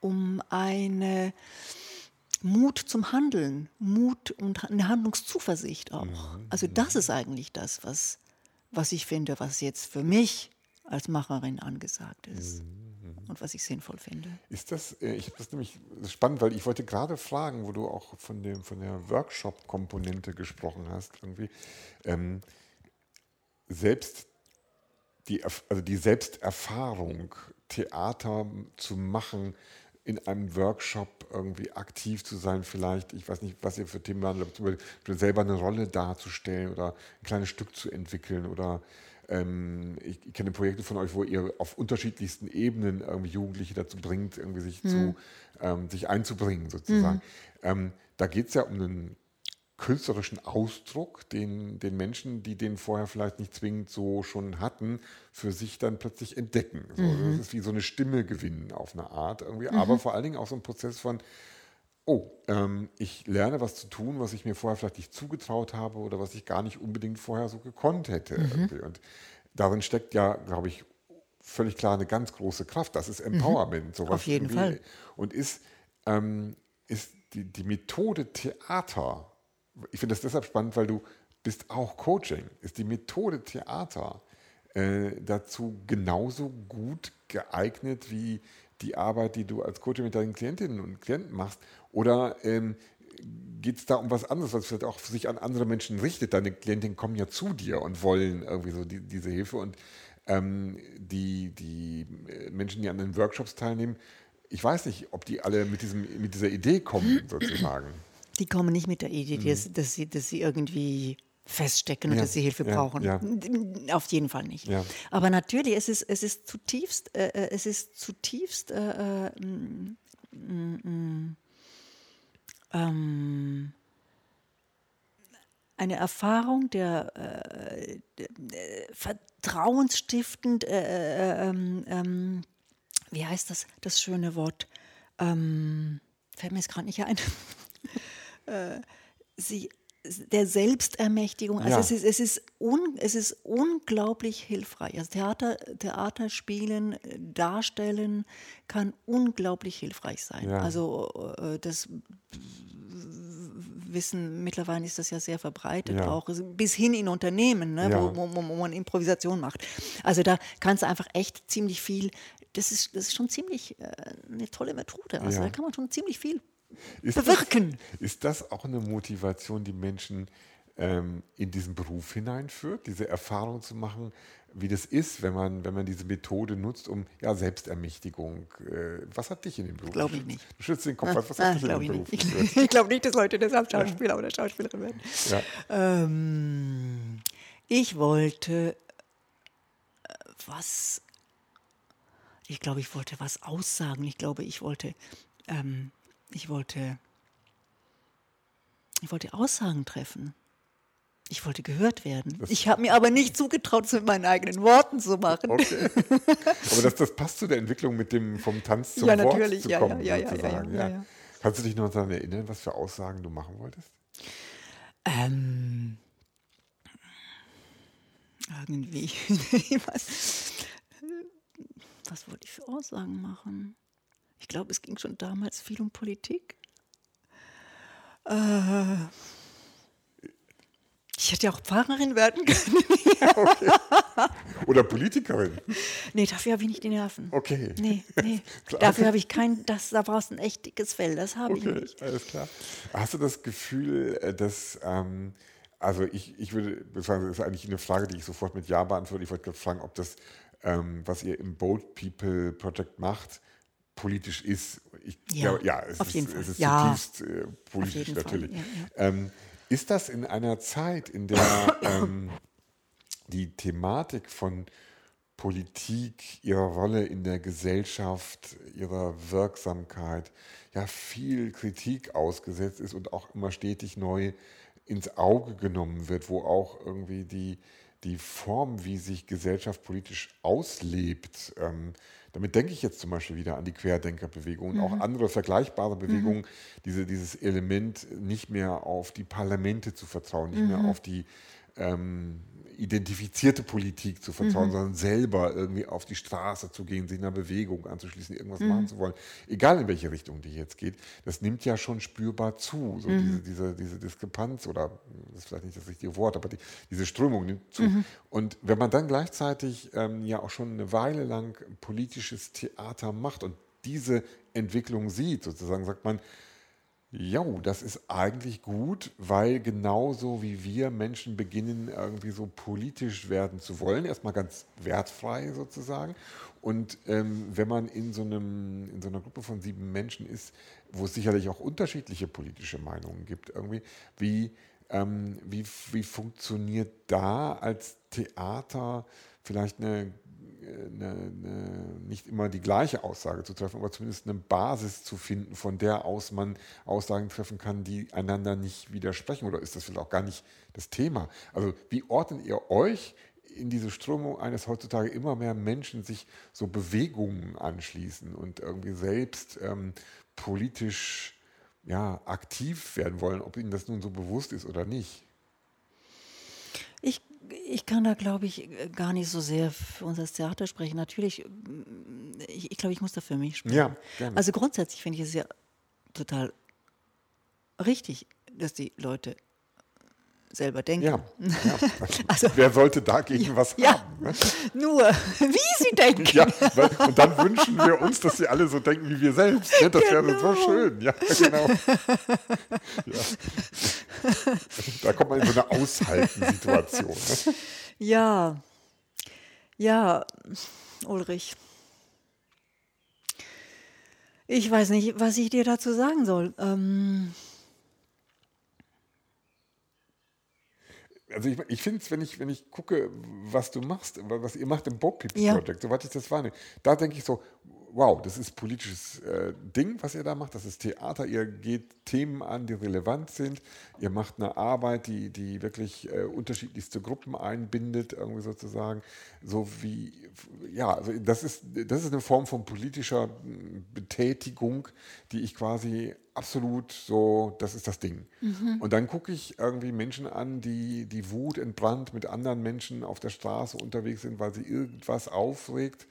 um eine Mut zum Handeln, Mut und eine Handlungszuversicht auch. Mhm. Also das ist eigentlich das, was, was ich finde, was jetzt für mich als Macherin angesagt ist. Mhm. und was ich sinnvoll finde. Ist das, äh, ich habe das nämlich spannend, weil ich wollte gerade fragen, wo du auch von, dem, von der Workshop-Komponente gesprochen hast, irgendwie. Ähm, selbst die, also die Selbsterfahrung, Theater zu machen, in einem Workshop irgendwie aktiv zu sein, vielleicht, ich weiß nicht, was ihr für Themen waren, selber eine Rolle darzustellen oder ein kleines Stück zu entwickeln oder ähm, ich, ich, kenne Projekte von euch, wo ihr auf unterschiedlichsten Ebenen irgendwie Jugendliche dazu bringt, irgendwie sich, mhm. zu, ähm, sich einzubringen, sozusagen. Mhm. Ähm, da geht es ja um einen künstlerischen Ausdruck, den, den Menschen, die den vorher vielleicht nicht zwingend so schon hatten, für sich dann plötzlich entdecken. So, mhm. Das ist wie so eine Stimme gewinnen auf eine Art irgendwie, mhm. aber vor allen Dingen auch so ein Prozess von, oh, ähm, ich lerne was zu tun, was ich mir vorher vielleicht nicht zugetraut habe oder was ich gar nicht unbedingt vorher so gekonnt hätte. Mhm. Und darin steckt ja, glaube ich, völlig klar eine ganz große Kraft. Das ist mhm. Empowerment. Sowas auf jeden Fall. Und ist, ähm, ist die, die Methode Theater ich finde das deshalb spannend, weil du bist auch Coaching. Ist die Methode Theater äh, dazu genauso gut geeignet wie die Arbeit, die du als Coach mit deinen Klientinnen und Klienten machst? Oder ähm, geht es da um was anderes, was vielleicht auch sich an andere Menschen richtet? Deine Klientinnen kommen ja zu dir und wollen irgendwie so die, diese Hilfe und ähm, die, die äh, Menschen, die an den Workshops teilnehmen, ich weiß nicht, ob die alle mit, diesem, mit dieser Idee kommen, sozusagen. Die kommen nicht mit der Idee, mhm. dass, sie, dass sie irgendwie feststecken und ja, dass sie Hilfe brauchen. Ja. Auf jeden Fall nicht. Aber natürlich, es ist, es ist zutiefst, äh, äh es ist zutiefst äh, äh, mm, mm, mm, ähm, eine Erfahrung der, äh, der vertrauensstiftend, äh, ähm, ähm, wie heißt das, das schöne Wort? Ähm, fällt mir jetzt gerade nicht ein. Äh, sie der Selbstermächtigung. Also ja. es, ist, es, ist un, es ist unglaublich hilfreich. Also Theater, Theater spielen, darstellen kann unglaublich hilfreich sein. Ja. Also äh, das Wissen, mittlerweile ist das ja sehr verbreitet, ja. auch bis hin in Unternehmen, ne, wo, wo, wo, man Improvisation macht. Also da kannst du einfach echt ziemlich viel, das ist, das ist schon ziemlich äh, eine tolle Methode. Also da kann man schon ziemlich viel ist bewirken. Das, ist das auch eine Motivation, die Menschen ähm, in diesen Beruf hineinführt, diese Erfahrung zu machen, wie das ist, wenn man, wenn man diese Methode nutzt, um ja, Selbstermächtigung. Äh, was hat dich in den Beruf? Glaube ich nicht. Du schützt den Kopf, was, was ah, hat dich in den Beruf? [LAUGHS] Ich, ich glaube nicht, dass Leute deshalb Schauspieler ja. oder Schauspielerin werden. Ja. Ähm, ich wollte äh, was. Ich glaube, ich wollte was aussagen. Ich glaube, ich wollte ähm, ich wollte, ich wollte Aussagen treffen. Ich wollte gehört werden. Das ich habe mir aber nicht zugetraut, es mit meinen eigenen Worten zu machen. Okay. [LAUGHS] Aber das, das passt zu der Entwicklung mit dem vom Tanz zum ja, Wort zu ja, kommen. Ja, ja, ja, ja, ja, Kannst du dich noch daran erinnern, was für Aussagen du machen wolltest? Ähm, irgendwie. [LAUGHS] was, was wollte ich für Aussagen machen? Ich glaube, es ging schon damals viel um Politik. Äh, ich hätte ja auch Pfarrerin werden können. [LAUGHS] okay. Oder Politikerin. Nee, dafür habe ich nicht die Nerven. Okay. Nee, nee. [LAUGHS] dafür habe ich kein, das, da brauchst du ein echt dickes Fell, das habe okay, ich nicht. Alles klar. Hast du das Gefühl, äh, dass, ähm, also ich, ich würde sagen, das ist eigentlich eine Frage, die ich sofort mit Ja beantworte. Ich wollte fragen, ob das, ähm, was ihr im Bold People Project macht, politisch ist. Ich, ja, ja, es auf ist, jeden Fall. es ist ja, zutiefst äh, politisch natürlich. Ja, ja. Ähm, ist das in einer Zeit, in der ähm, die Thematik von Politik, ihrer Rolle in der Gesellschaft, ihrer Wirksamkeit ja viel Kritik ausgesetzt ist und auch immer stetig neu ins Auge genommen wird, wo auch irgendwie die, die Form, wie sich Gesellschaft politisch auslebt, ähm, damit denke ich jetzt zum Beispiel wieder an die Querdenkerbewegung und mhm. auch andere vergleichbare Bewegungen, mhm. diese, dieses Element nicht mehr auf die Parlamente zu vertrauen, nicht mhm. mehr auf die ähm, identifizierte Politik zu vertrauen, mhm. sondern selber irgendwie auf die Straße zu gehen, sich einer Bewegung anzuschließen, irgendwas mhm. machen zu wollen, egal in welche Richtung die jetzt geht, das nimmt ja schon spürbar zu. So mhm. diese, diese, diese Diskrepanz oder das ist vielleicht nicht das richtige Wort, aber die, diese Strömung nimmt zu. Mhm. Und wenn man dann gleichzeitig ähm, ja auch schon eine Weile lang politisches Theater macht und diese Entwicklung sieht, sozusagen sagt man, ja, das ist eigentlich gut, weil genauso wie wir Menschen beginnen, irgendwie so politisch werden zu wollen, erstmal ganz wertfrei sozusagen. Und ähm, wenn man in so, einem, in so einer Gruppe von sieben Menschen ist, wo es sicherlich auch unterschiedliche politische Meinungen gibt, irgendwie, wie, ähm, wie, wie funktioniert da als Theater vielleicht eine eine, eine, nicht immer die gleiche Aussage zu treffen, aber zumindest eine Basis zu finden, von der aus man Aussagen treffen kann, die einander nicht widersprechen. Oder ist das vielleicht auch gar nicht das Thema? Also wie ordnet ihr euch in diese Strömung eines heutzutage immer mehr Menschen sich so Bewegungen anschließen und irgendwie selbst ähm, politisch ja, aktiv werden wollen, ob ihnen das nun so bewusst ist oder nicht? Ich ich kann da, glaube ich, gar nicht so sehr für unser Theater sprechen. Natürlich, ich, ich glaube, ich muss da für mich sprechen. Ja, gerne. Also grundsätzlich finde ich es ja total richtig, dass die Leute selber denken. Ja, [LAUGHS] ja. Also, Wer sollte dagegen ja, was ja, haben? Ne? Nur, wie sie denken. Ja, weil, und dann wünschen wir uns, dass sie alle so denken wie wir selbst. Ne? Das genau. wäre so genau. schön. Ja, genau. [LAUGHS] Da kommt man in so eine Aushalten-Situation. Ne? Ja, ja, Ulrich. Ich weiß nicht, was ich dir dazu sagen soll. Ähm, also ich, ich finde es, wenn ich, wenn ich gucke, was du machst, was ihr macht im Boat People ja. Project, soweit ich das wahrnehme, da denke ich so, wow, das ist politisches äh, Ding, was ihr da macht. Das ist Theater. Ihr geht Themen an, die relevant sind. Ihr macht eine Arbeit, die, die wirklich äh, unterschiedlichste Gruppen einbindet, irgendwie sozusagen. So wie, ja, also das ist, das ist eine Form von politischer Betätigung, die ich quasi absolut so, das ist das Ding. Mhm. Und dann gucke ich irgendwie Menschen an, die die Wut entbrannt mit anderen Menschen auf der Straße unterwegs sind, weil sie irgendwas aufregt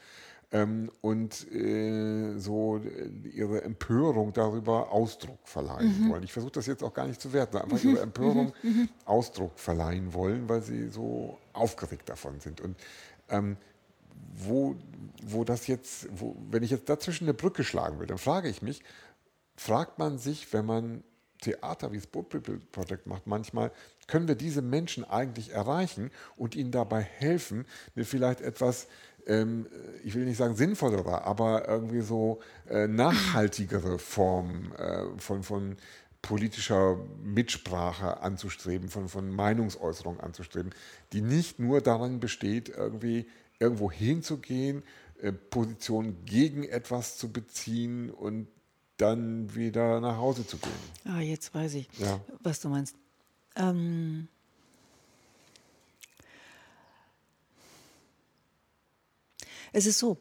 ähm, und äh, so äh, ihre Empörung darüber Ausdruck verleihen mhm. wollen. Ich versuche das jetzt auch gar nicht zu werten, einfach ihre Empörung mhm. mhm. Ausdruck verleihen wollen, weil sie so aufgeregt davon sind. Und ähm, wo, wo das jetzt, wo, wenn ich jetzt dazwischen eine Brücke schlagen will, dann frage ich mich, fragt man sich, wenn man Theater wie das Boat People Project macht, manchmal können wir diese Menschen eigentlich erreichen und ihnen dabei helfen, eine vielleicht etwas ich will nicht sagen sinnvollere, aber irgendwie so äh, nachhaltigere Form äh, von, von politischer Mitsprache anzustreben, von, von Meinungsäußerung anzustreben, die nicht nur daran besteht, irgendwie irgendwo hinzugehen, äh, Positionen gegen etwas zu beziehen und dann wieder nach Hause zu gehen. Ah, jetzt weiß ich, ja. was du meinst. Ähm, Es ist so.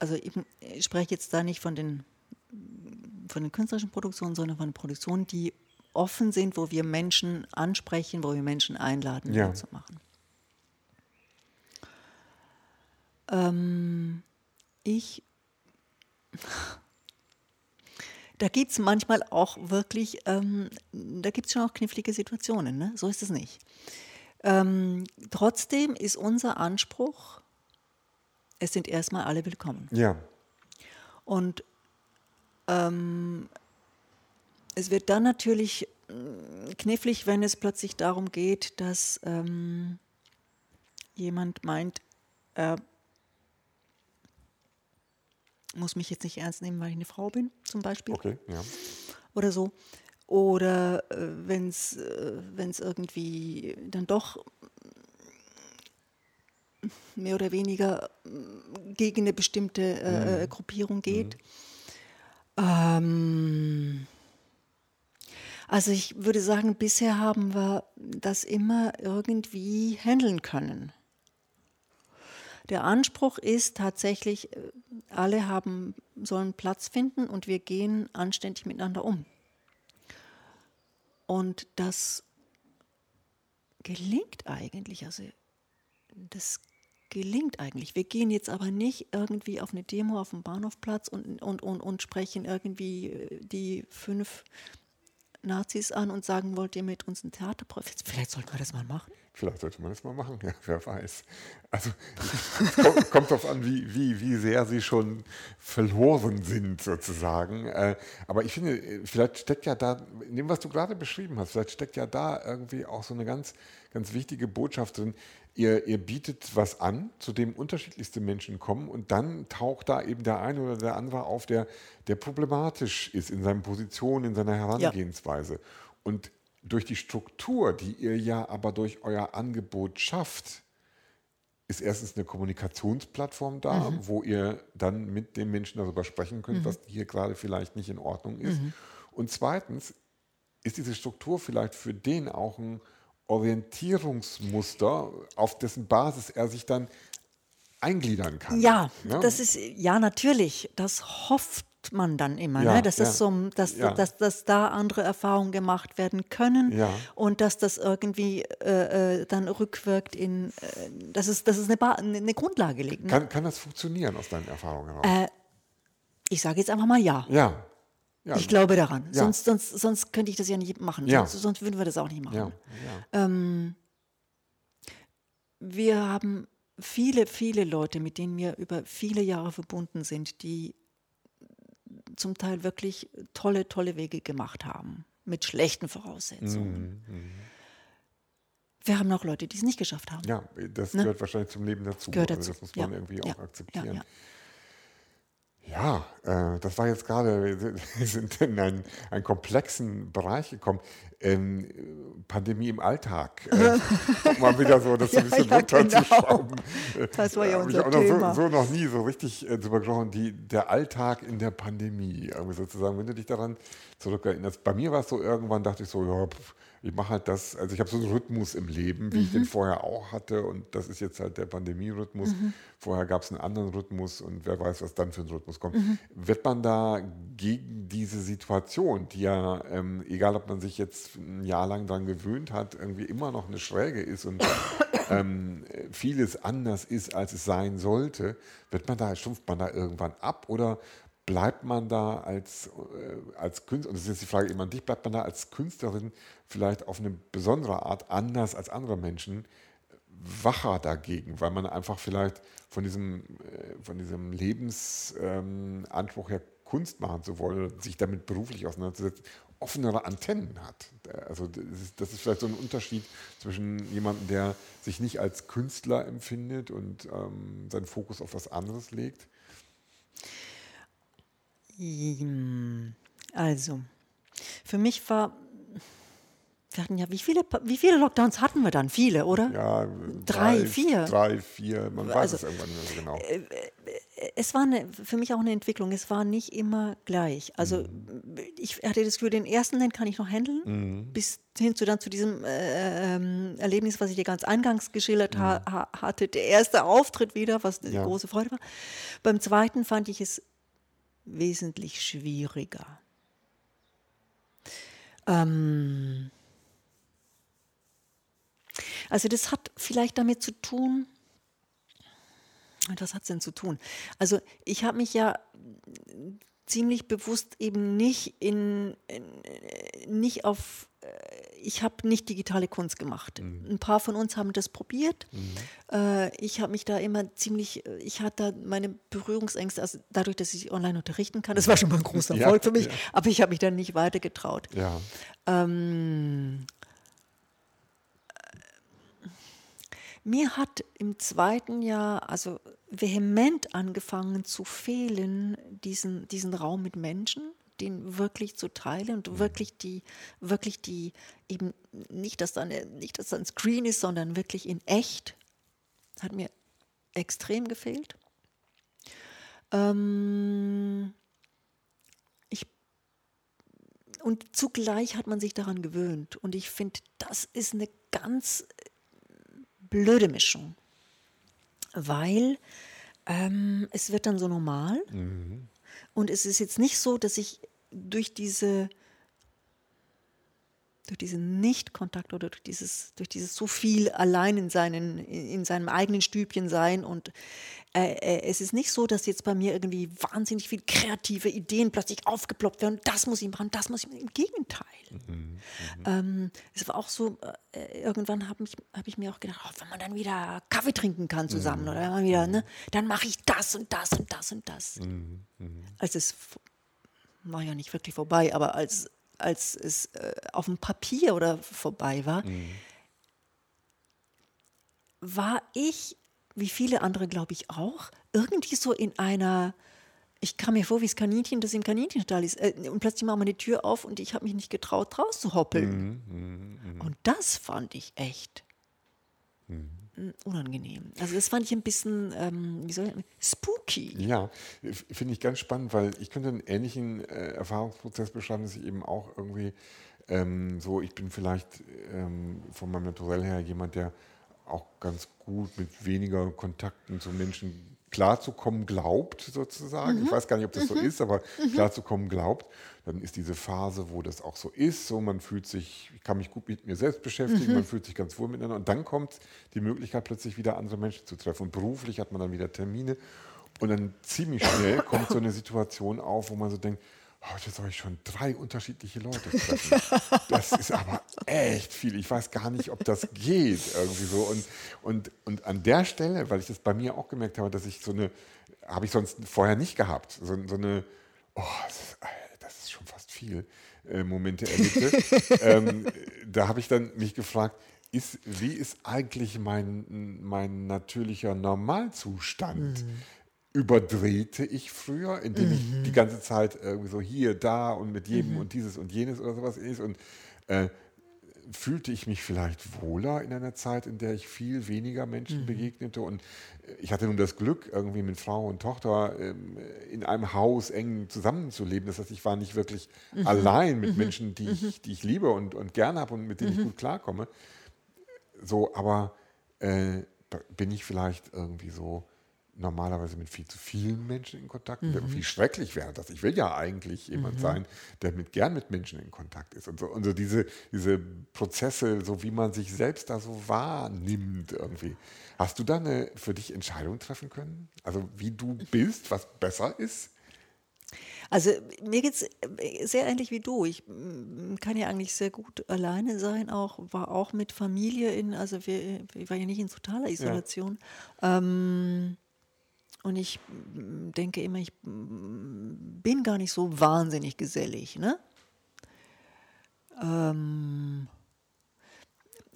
Also ich, ich spreche jetzt da nicht von den, von den künstlerischen Produktionen, sondern von Produktionen, die offen sind, wo wir Menschen ansprechen, wo wir Menschen einladen, ja. zu machen. Ähm, ich, [LAUGHS] da gibt es manchmal auch wirklich, ähm, da gibt es schon auch knifflige Situationen, ne? so ist es nicht. Ähm, trotzdem ist unser Anspruch, es sind erstmal alle willkommen. Ja. Und ähm, es wird dann natürlich mm, knifflig, wenn es plötzlich darum geht, dass ähm, jemand meint, er muss mich jetzt nicht ernst nehmen, weil ich eine Frau bin, zum Beispiel. Okay, ja. Oder so. Oder äh, wenn es äh, irgendwie dann doch mehr oder weniger mm, gegen eine bestimmte äh, mhm. Gruppierung geht. Mhm. Ähm, also ich würde sagen, bisher haben wir das immer irgendwie handeln können. Der Anspruch ist tatsächlich, äh, alle haben, sollen Platz finden und wir gehen anständig miteinander um. Und das gelingt eigentlich. Also das gelingt eigentlich. Wir gehen jetzt aber nicht irgendwie auf eine Demo auf dem Bahnhofplatz und, und, und, und sprechen irgendwie äh, die fünf Nazis an und sagen, wollt ihr mit uns ein Theater? Vielleicht sollten wir das mal machen. Vielleicht sollte man das mal machen, [LAUGHS] ja, wer weiß. Also [LAUGHS] kommt, kommt darauf an, wie, wie, wie sehr sie schon verloren sind, sozusagen. Äh, aber ich finde, vielleicht steckt ja da, in dem, was du gerade beschrieben hast, vielleicht steckt ja da irgendwie auch so eine ganz, ganz wichtige Botschaft drin. Ihr, ihr bietet was an, zu dem unterschiedlichste Menschen kommen und dann taucht da eben der eine oder der andere auf, der, der problematisch ist in seiner Position, in seiner Herangehensweise. Ja. Und durch die Struktur, die ihr ja aber durch euer Angebot schafft, ist erstens eine Kommunikationsplattform da, mhm. wo ihr dann mit den Menschen darüber sprechen könnt, mhm. was hier gerade vielleicht nicht in Ordnung ist. Mhm. Und zweitens ist diese Struktur vielleicht für den auch ein Orientierungsmuster, auf dessen Basis er sich dann eingliedern kann. Ja, ja, das ist ja natürlich. Das hofft man dann immer, ja, ne? dass, ja. es so, dass, ja. dass, dass, da andere Erfahrungen gemacht werden können und dass das irgendwie äh, äh, dann rückwirkt in, äh, dass es, dass es eine, ba eine Grundlage liegt. Ne? Kann, kann das funktionieren aus deinen Erfahrungen heraus? Äh, ich sage jetzt einfach mal ja. Ja. Ich glaube daran. Sonst, sonst, sonst könnte ich das ja nicht machen. Sonst, sonst, würden wir das auch nicht machen. Ähm, wir haben viele, viele Leute, mit denen wir über viele Jahre verbunden sind, die zum Teil wirklich tolle, tolle Wege gemacht haben, mit schlechten Voraussetzungen. Mhm. mhm. Wir haben auch Leute, die es nicht geschafft haben. Ja, das ne? gehört wahrscheinlich zum Leben dazu. Gehört dazu. Also das muss man ja. irgendwie auch akzeptieren. Ja, äh, das war jetzt gerade, [LAUGHS] wir sind in einen, einen komplexen Bereich gekommen. Ähm, Pandemie im Alltag. Äh, [LAUGHS] mal wieder so, das ja, ein bisschen ja, runterzuschrauben. Genau. Das war ja äh, unser ich Thema. So, so, noch nie so richtig äh, drüber gesprochen, die, der Alltag in der Pandemie. Irgendwie sozusagen, wenn du dich daran zurückerinnerst. Bei mir war es so, irgendwann dachte ich so, ja, pff, ich mache halt das, also ich habe so einen Rhythmus im Leben, wie mhm. ich den mhm. vorher auch hatte und das ist jetzt halt der Pandemie-Rhythmus. Mhm. Vorher gab es einen anderen Rhythmus und wer weiß, was dann für ein Rhythmus kommt. Mhm. Wird man da gegen diese Situation, die ja, ähm, egal ob man sich jetzt ein Jahr lang daran gewöhnt hat, irgendwie immer noch eine Schräge ist und [COUGHS] ähm, vieles anders ist, als es sein sollte, wird man da, stumpft man da irgendwann ab oder bleibt man da als, äh, als Künstler, und das ist jetzt die Frage immer an dich, bleibt man da als Künstlerin vielleicht auf eine besondere Art anders als andere Menschen wacher dagegen, weil man einfach vielleicht von diesem, äh, von diesem Lebensanspruch her Kunst machen zu wollen sich damit beruflich auseinanderzusetzen, offenere Antennen hat. Also das ist, das ist vielleicht so ein Unterschied zwischen jemandem, der sich nicht als Künstler empfindet und ähm, seinen Fokus auf was anderes legt also, für mich war, wir hatten ja, wie viele, wie viele Lockdowns hatten wir dann? Viele, oder? Ja, drei, drei vier. Drei, vier, man weiß also, es irgendwann nicht mehr so genau. Äh, äh, es war eine, für mich auch eine Entwicklung, es war nicht immer gleich. Also mhm. ich hatte das Gefühl, den ersten, den kann ich noch handeln, mhm. bis hin zu dann zu diesem äh, ähm, Erlebnis, was ich dir ganz eingangs geschildert mhm. ha hatte, der erste Auftritt wieder, was eine ja. große Freude war. Beim zweiten fand ich es wesentlich schwieriger. Ähm also das hat vielleicht damit zu tun, was hat es denn zu tun? Also ich habe mich ja ziemlich bewusst eben nicht in, in nicht auf äh, ich habe nicht digitale Kunst gemacht. Mhm. Ein paar von uns haben das probiert. Mhm. Äh, ich habe mich da immer ziemlich, äh, ich hatte da meine Berührungsängste, also dadurch, dass ich online unterrichten kann, das war schon mal ein großer [LAUGHS] Erfolg ja, für mich, ja. aber ich habe mich dann nicht weiter getraut. Ja. Ähm, mir hat im zweiten Jahr also vehement angefangen zu fehlen, diesen, diesen Raum mit Menschen den wirklich zu teilen und wirklich die, wirklich die, eben nicht, dass da, eine, nicht, dass da ein Screen ist, sondern wirklich in echt, hat mir extrem gefehlt. Ähm, und zugleich hat man sich daran gewöhnt. Und ich finde, das ist eine ganz blöde Mischung, weil ähm, es wird dann so normal. Mhm. Und es ist jetzt nicht so, dass ich durch diese durch diesen Nichtkontakt oder durch dieses, durch dieses so viel allein in, seinen, in seinem eigenen Stübchen sein. Und äh, äh, es ist nicht so, dass jetzt bei mir irgendwie wahnsinnig viele kreative Ideen plötzlich aufgeploppt werden. Das muss ich machen, das muss ich machen. Im Gegenteil. Mhm, mhm. ähm, es war auch so, äh, irgendwann habe ich, hab ich mir auch gedacht, oh, wenn man dann wieder Kaffee trinken kann zusammen mhm. oder wenn man wieder, ne, dann mache ich das und das und das und das. Mhm. mhm. Als es war ja nicht wirklich vorbei, aber als als es äh, auf dem Papier oder vorbei war, mhm. war ich, wie viele andere glaube ich auch, irgendwie so in einer, ich kam mir vor wie das Kaninchen, das im Kaninchenstall ist. Äh, und plötzlich machen wir die Tür auf und ich habe mich nicht getraut, rauszuhoppeln. Mhm, mh, mh. Und das fand ich echt. Mhm unangenehm. Also das fand ich ein bisschen, ähm, wie soll ich, spooky. Ja, finde ich ganz spannend, weil ich könnte einen ähnlichen äh, Erfahrungsprozess beschreiben, dass ich eben auch irgendwie ähm, so, ich bin vielleicht ähm, von meinem Naturell her jemand, der auch ganz gut mit weniger Kontakten zu Menschen klarzukommen glaubt, sozusagen. Mhm. Ich weiß gar nicht, ob das mhm. so ist, aber mhm. klarzukommen glaubt. Dann ist diese Phase, wo das auch so ist, so man fühlt sich, ich kann mich gut mit mir selbst beschäftigen, mhm. man fühlt sich ganz wohl miteinander. Und dann kommt die Möglichkeit, plötzlich wieder andere Menschen zu treffen. Und beruflich hat man dann wieder Termine. Und dann ziemlich schnell kommt so eine Situation auf, wo man so denkt, heute soll ich schon drei unterschiedliche Leute treffen. Das [LAUGHS] ist aber echt viel. Ich weiß gar nicht, ob das geht irgendwie so. Und, und, und an der Stelle, weil ich das bei mir auch gemerkt habe, dass ich so eine, habe ich sonst vorher nicht gehabt, so, so eine, oh, das ist, das ist schon fast viel, äh, Momente erlebte. [LAUGHS] ähm, da habe ich dann mich gefragt, ist, wie ist eigentlich mein, mein natürlicher Normalzustand? Mhm überdrehte ich früher, indem mhm. ich die ganze Zeit irgendwie so hier, da und mit jedem mhm. und dieses und jenes oder sowas ist. Und äh, fühlte ich mich vielleicht wohler in einer Zeit, in der ich viel weniger Menschen mhm. begegnete. Und äh, ich hatte nun das Glück, irgendwie mit Frau und Tochter ähm, in einem Haus eng zusammenzuleben. Das heißt, ich war nicht wirklich mhm. allein mit mhm. Menschen, die ich, mhm. die ich liebe und, und gerne habe und mit denen ich gut klarkomme. So, aber äh, bin ich vielleicht irgendwie so normalerweise mit viel zu vielen Menschen in Kontakt, mhm. wie schrecklich wäre das. Ich will ja eigentlich jemand mhm. sein, der mit gern mit Menschen in Kontakt ist. Und so, und so diese, diese Prozesse, so wie man sich selbst da so wahrnimmt irgendwie. Hast du da eine für dich Entscheidung treffen können? Also wie du bist, was besser ist? Also mir geht es äh, sehr ähnlich wie du. Ich mm, kann ja eigentlich sehr gut alleine sein, auch war auch mit Familie in, also wir, ich war ja nicht in totaler Isolation. Ja. Ähm, und ich mm, denke immer, ich mm, bin gar nicht so wahnsinnig gesellig. Ne? Ähm,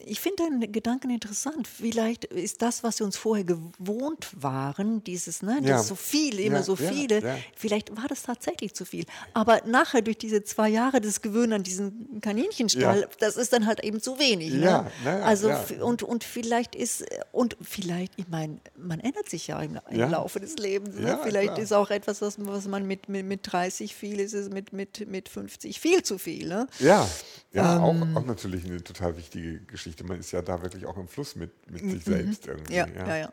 ich finde deinen Gedanken interessant. Vielleicht ist das, was wir uns vorher gewohnt waren, dieses, ne, ja. das so viel, immer ja, so viele, ja, vielleicht war das tatsächlich zu viel. Aber nachher durch diese zwei Jahre des Gewöhnen an diesen Kaninchenstall, das ist dann halt eben zu wenig. Ne? also Und, und vielleicht ist, und vielleicht, ich meine, man ändert sich ja im, im Laufe des Lebens. Ne? Vielleicht ist auch etwas, was, was man mit, mit, mit 30 viel ist, ist mit, mit, mit 50 viel zu viel. Ne? Ja, ja ähm, auch, auch natürlich eine total wichtige Geschichte. Geschichte. Man ist ja da wirklich auch im Fluss mit, mit mhm. sich selbst irgendwie. Ja, ja, ja.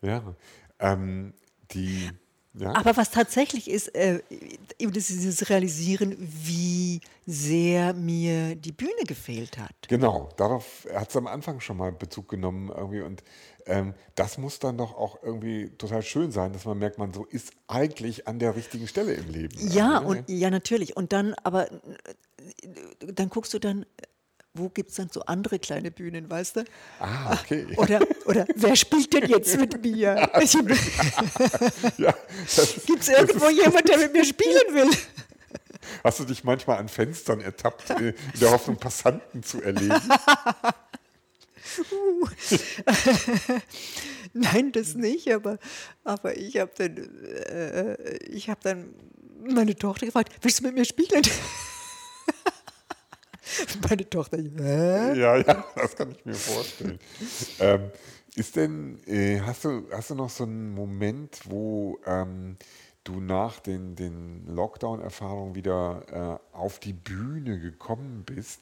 Ja, ähm, die. Ja. Aber was tatsächlich ist, äh, das ist dieses Realisieren, wie sehr mir die Bühne gefehlt hat. Genau, darauf hat es am Anfang schon mal Bezug genommen irgendwie und ähm, das muss dann doch auch irgendwie total schön sein, dass man merkt, man so ist eigentlich an der richtigen Stelle im Leben. Ja, also, und ja natürlich. Und dann, aber dann guckst du dann, wo gibt es dann so andere kleine Bühnen, weißt du? Ah, okay. [LAUGHS] Oder, oder wer spielt denn jetzt mit mir? [LAUGHS] [LAUGHS] ja, gibt es irgendwo jemanden, der mit mir spielen will? Hast du dich manchmal an Fenstern ertappt, äh, in der Hoffnung, Passanten zu erleben? Uh. Nein, das nicht, aber, aber ich habe dann, äh, hab dann meine Tochter gefragt, willst du mit mir spielen? [LAUGHS] Meine Tochter, Hä? Ja, ja, [LAUGHS] das kann ich mir vorstellen. ähm, ist denn, äh, hast, du, hast du noch so einen Moment, wo ähm, du nach den, den Lockdown-Erfahrungen wieder äh, auf die Bühne gekommen bist,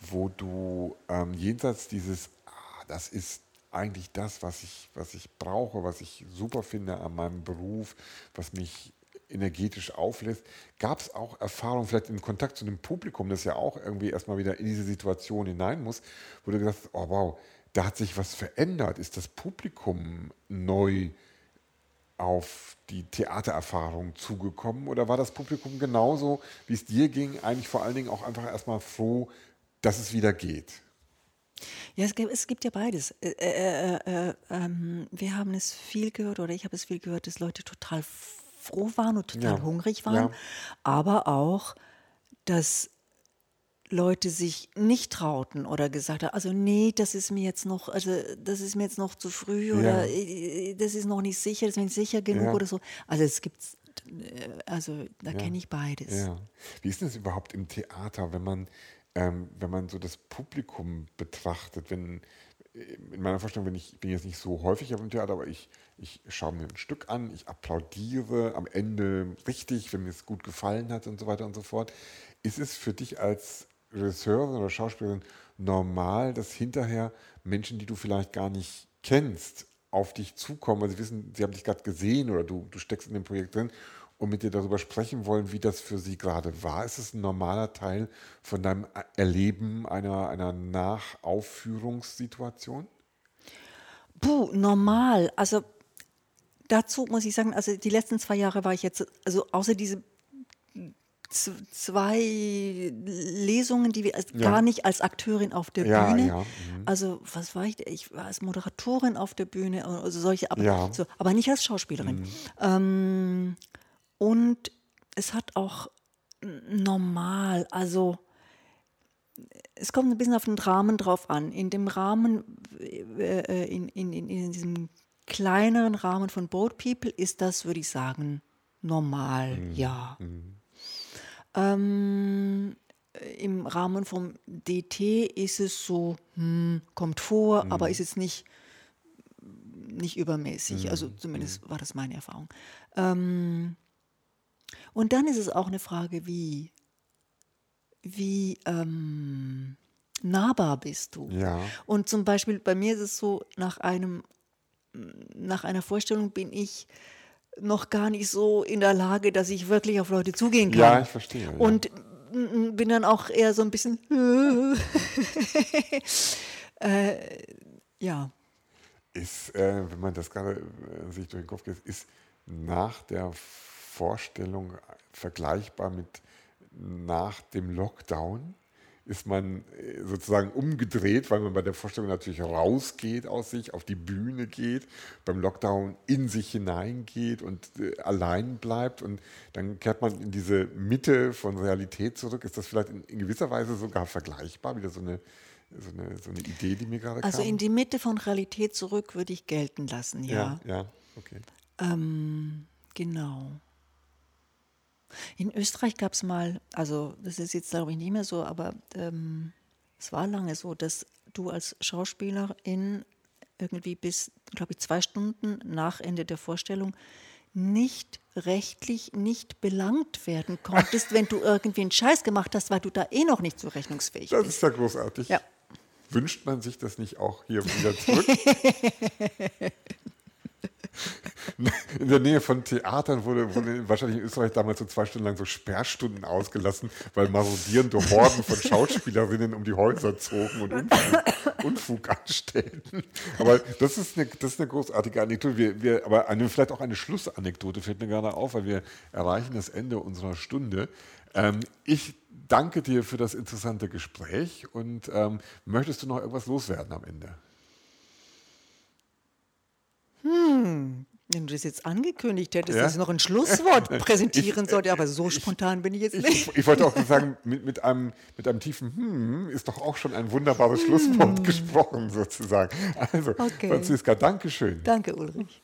wo du ähm, jenseits dieses, ah, das ist eigentlich das, was ich, was ich brauche, was ich super finde an meinem Beruf, was mich energetisch auflässt. Gab es auch Erfahrungen, vielleicht im Kontakt zu dem Publikum, das ja auch irgendwie erstmal wieder in diese Situation hinein muss, wo du gesagt hast, oh wow, da hat sich was verändert. Ist das Publikum neu auf die Theatererfahrung zugekommen oder war das Publikum genauso, wie es dir ging, eigentlich vor allen Dingen auch einfach erstmal froh, dass es wieder geht? Ja, es gibt, es gibt ja beides. Äh, äh, äh, äh ähm, wir haben es viel gehört oder ich habe es viel gehört, dass Leute total froh waren und total ja. hungrig waren, ja. aber auch, dass Leute sich nicht trauten oder gesagt haben, also nee, das ist mir jetzt noch, also das ist mir jetzt noch zu früh ja. oder äh, das ist noch nicht sicher, das ist mir nicht sicher genug ja. oder so. Also es gibt, äh, also da ja. kenne ich beides. Wie ist das überhaupt im Theater, wenn man, ähm, wenn man so das Publikum betrachtet, wenn in meiner Vorstellung, wenn ich bin jetzt nicht so häufig auf dem Theater, aber ich, ich schaue mir ein Stück an, ich applaudiere am Ende richtig, wenn mir es gut gefallen hat und so weiter und so fort. Ist es für dich als Regisseurin oder Schauspielerin normal, dass hinterher Menschen, die du vielleicht gar nicht kennst, auf dich zukommen, weil sie wissen, sie haben dich gerade gesehen oder du, du steckst in dem Projekt drin und mit dir darüber sprechen wollen, wie das für sie gerade war. Ist es ein normaler Teil von deinem Erleben einer, einer Nachaufführungssituation? Puh, normal. Also dazu muss ich sagen, also die letzten zwei Jahre war ich jetzt, also außer diese zwei Lesungen, die wir ja. gar nicht als Akteurin auf der ja, Bühne. Ja. Mhm. Also was war ich? Ich war als Moderatorin auf der Bühne, also solche, aber, so, aber nicht als Schauspielerin. Mhm. Ähm, und es hat auch normal, also es kommt ein bisschen auf den Rahmen drauf an. In dem Rahmen, äh, in, in, in, in diesem kleineren Rahmen von Boat People ist das, würde ich sagen, normal, mhm. ja. Mhm. Ähm, Im Rahmen vom DT ist es so, hm, kommt vor, mhm. aber ist jetzt nicht, nicht übermäßig. Mhm. Also zumindest mhm. war das meine Erfahrung. Ähm, und dann ist es auch eine Frage, wie, wie ähm, nahbar bist du? Ja. Und zum Beispiel bei mir ist es so, nach einem, nach einer Vorstellung bin ich noch gar nicht so in der Lage, dass ich wirklich auf Leute zugehen kann. Ja, ich verstehe. Ja. Und bin dann auch eher so ein bisschen. [LAUGHS] äh, ja. Ist, äh, wenn man das gerade äh, sich durch den Kopf geht, ist nach der Vorstellung vergleichbar mit nach dem Lockdown? ist man äh, sozusagen umgedreht, weil man bei der Vorstellung natürlich rausgeht aus sich, auf die Bühne geht, beim Lockdown in sich hineingeht und äh, allein bleibt und dann kehrt man in diese Mitte von Realität zurück. Ist das vielleicht in, gewisser Weise sogar vergleichbar, wieder so eine, so eine, so eine Idee, die mir gerade also kam? Also in die Mitte von Realität zurück würde ich gelten lassen, ja. Ja, ja okay. Ähm, genau. In Österreich gab es mal, also das ist jetzt glaube ich nicht mehr so, aber ähm, es war lange so, dass du als Schauspielerin irgendwie bis, glaube ich, zwei Stunden nach Ende der Vorstellung nicht rechtlich nicht belangt werden konntest, wenn du irgendwie einen Scheiß gemacht hast, weil du da eh noch nicht zurechnungsfähig das bist. Das ist ja großartig. Ja. Wünscht man sich das nicht auch hier wieder zurück? [LAUGHS] in der Nähe von Theatern wurde, wurde, wahrscheinlich in Österreich damals so zwei Stunden lang so Sperrstunden ausgelassen, weil marodierende Horden von Schauspielerinnen um die Häuser zogen und Unfug, anstellten. Aber das ist eine, das ist eine großartige Anekdote. Wir, wir, aber eine, vielleicht auch eine Schlussanekdote fällt mir gerade auf, weil wir erreichen das Ende unserer Stunde. Ähm, ich danke dir für das interessante Gespräch und ähm, möchtest du noch irgendwas loswerden am Ende? Hm, wenn du das jetzt angekündigt hättest, ja? dass ich noch ein Schlusswort [LAUGHS] präsentieren sollte, aber so spontan bin ich jetzt nicht. Ich, ich wollte auch sagen, mit, mit, einem, mit einem tiefen Hm ist doch auch schon ein wunderbares Schlusswort hm. gesprochen, sozusagen. Also, okay. Franziska, danke schön. Danke, Ulrich.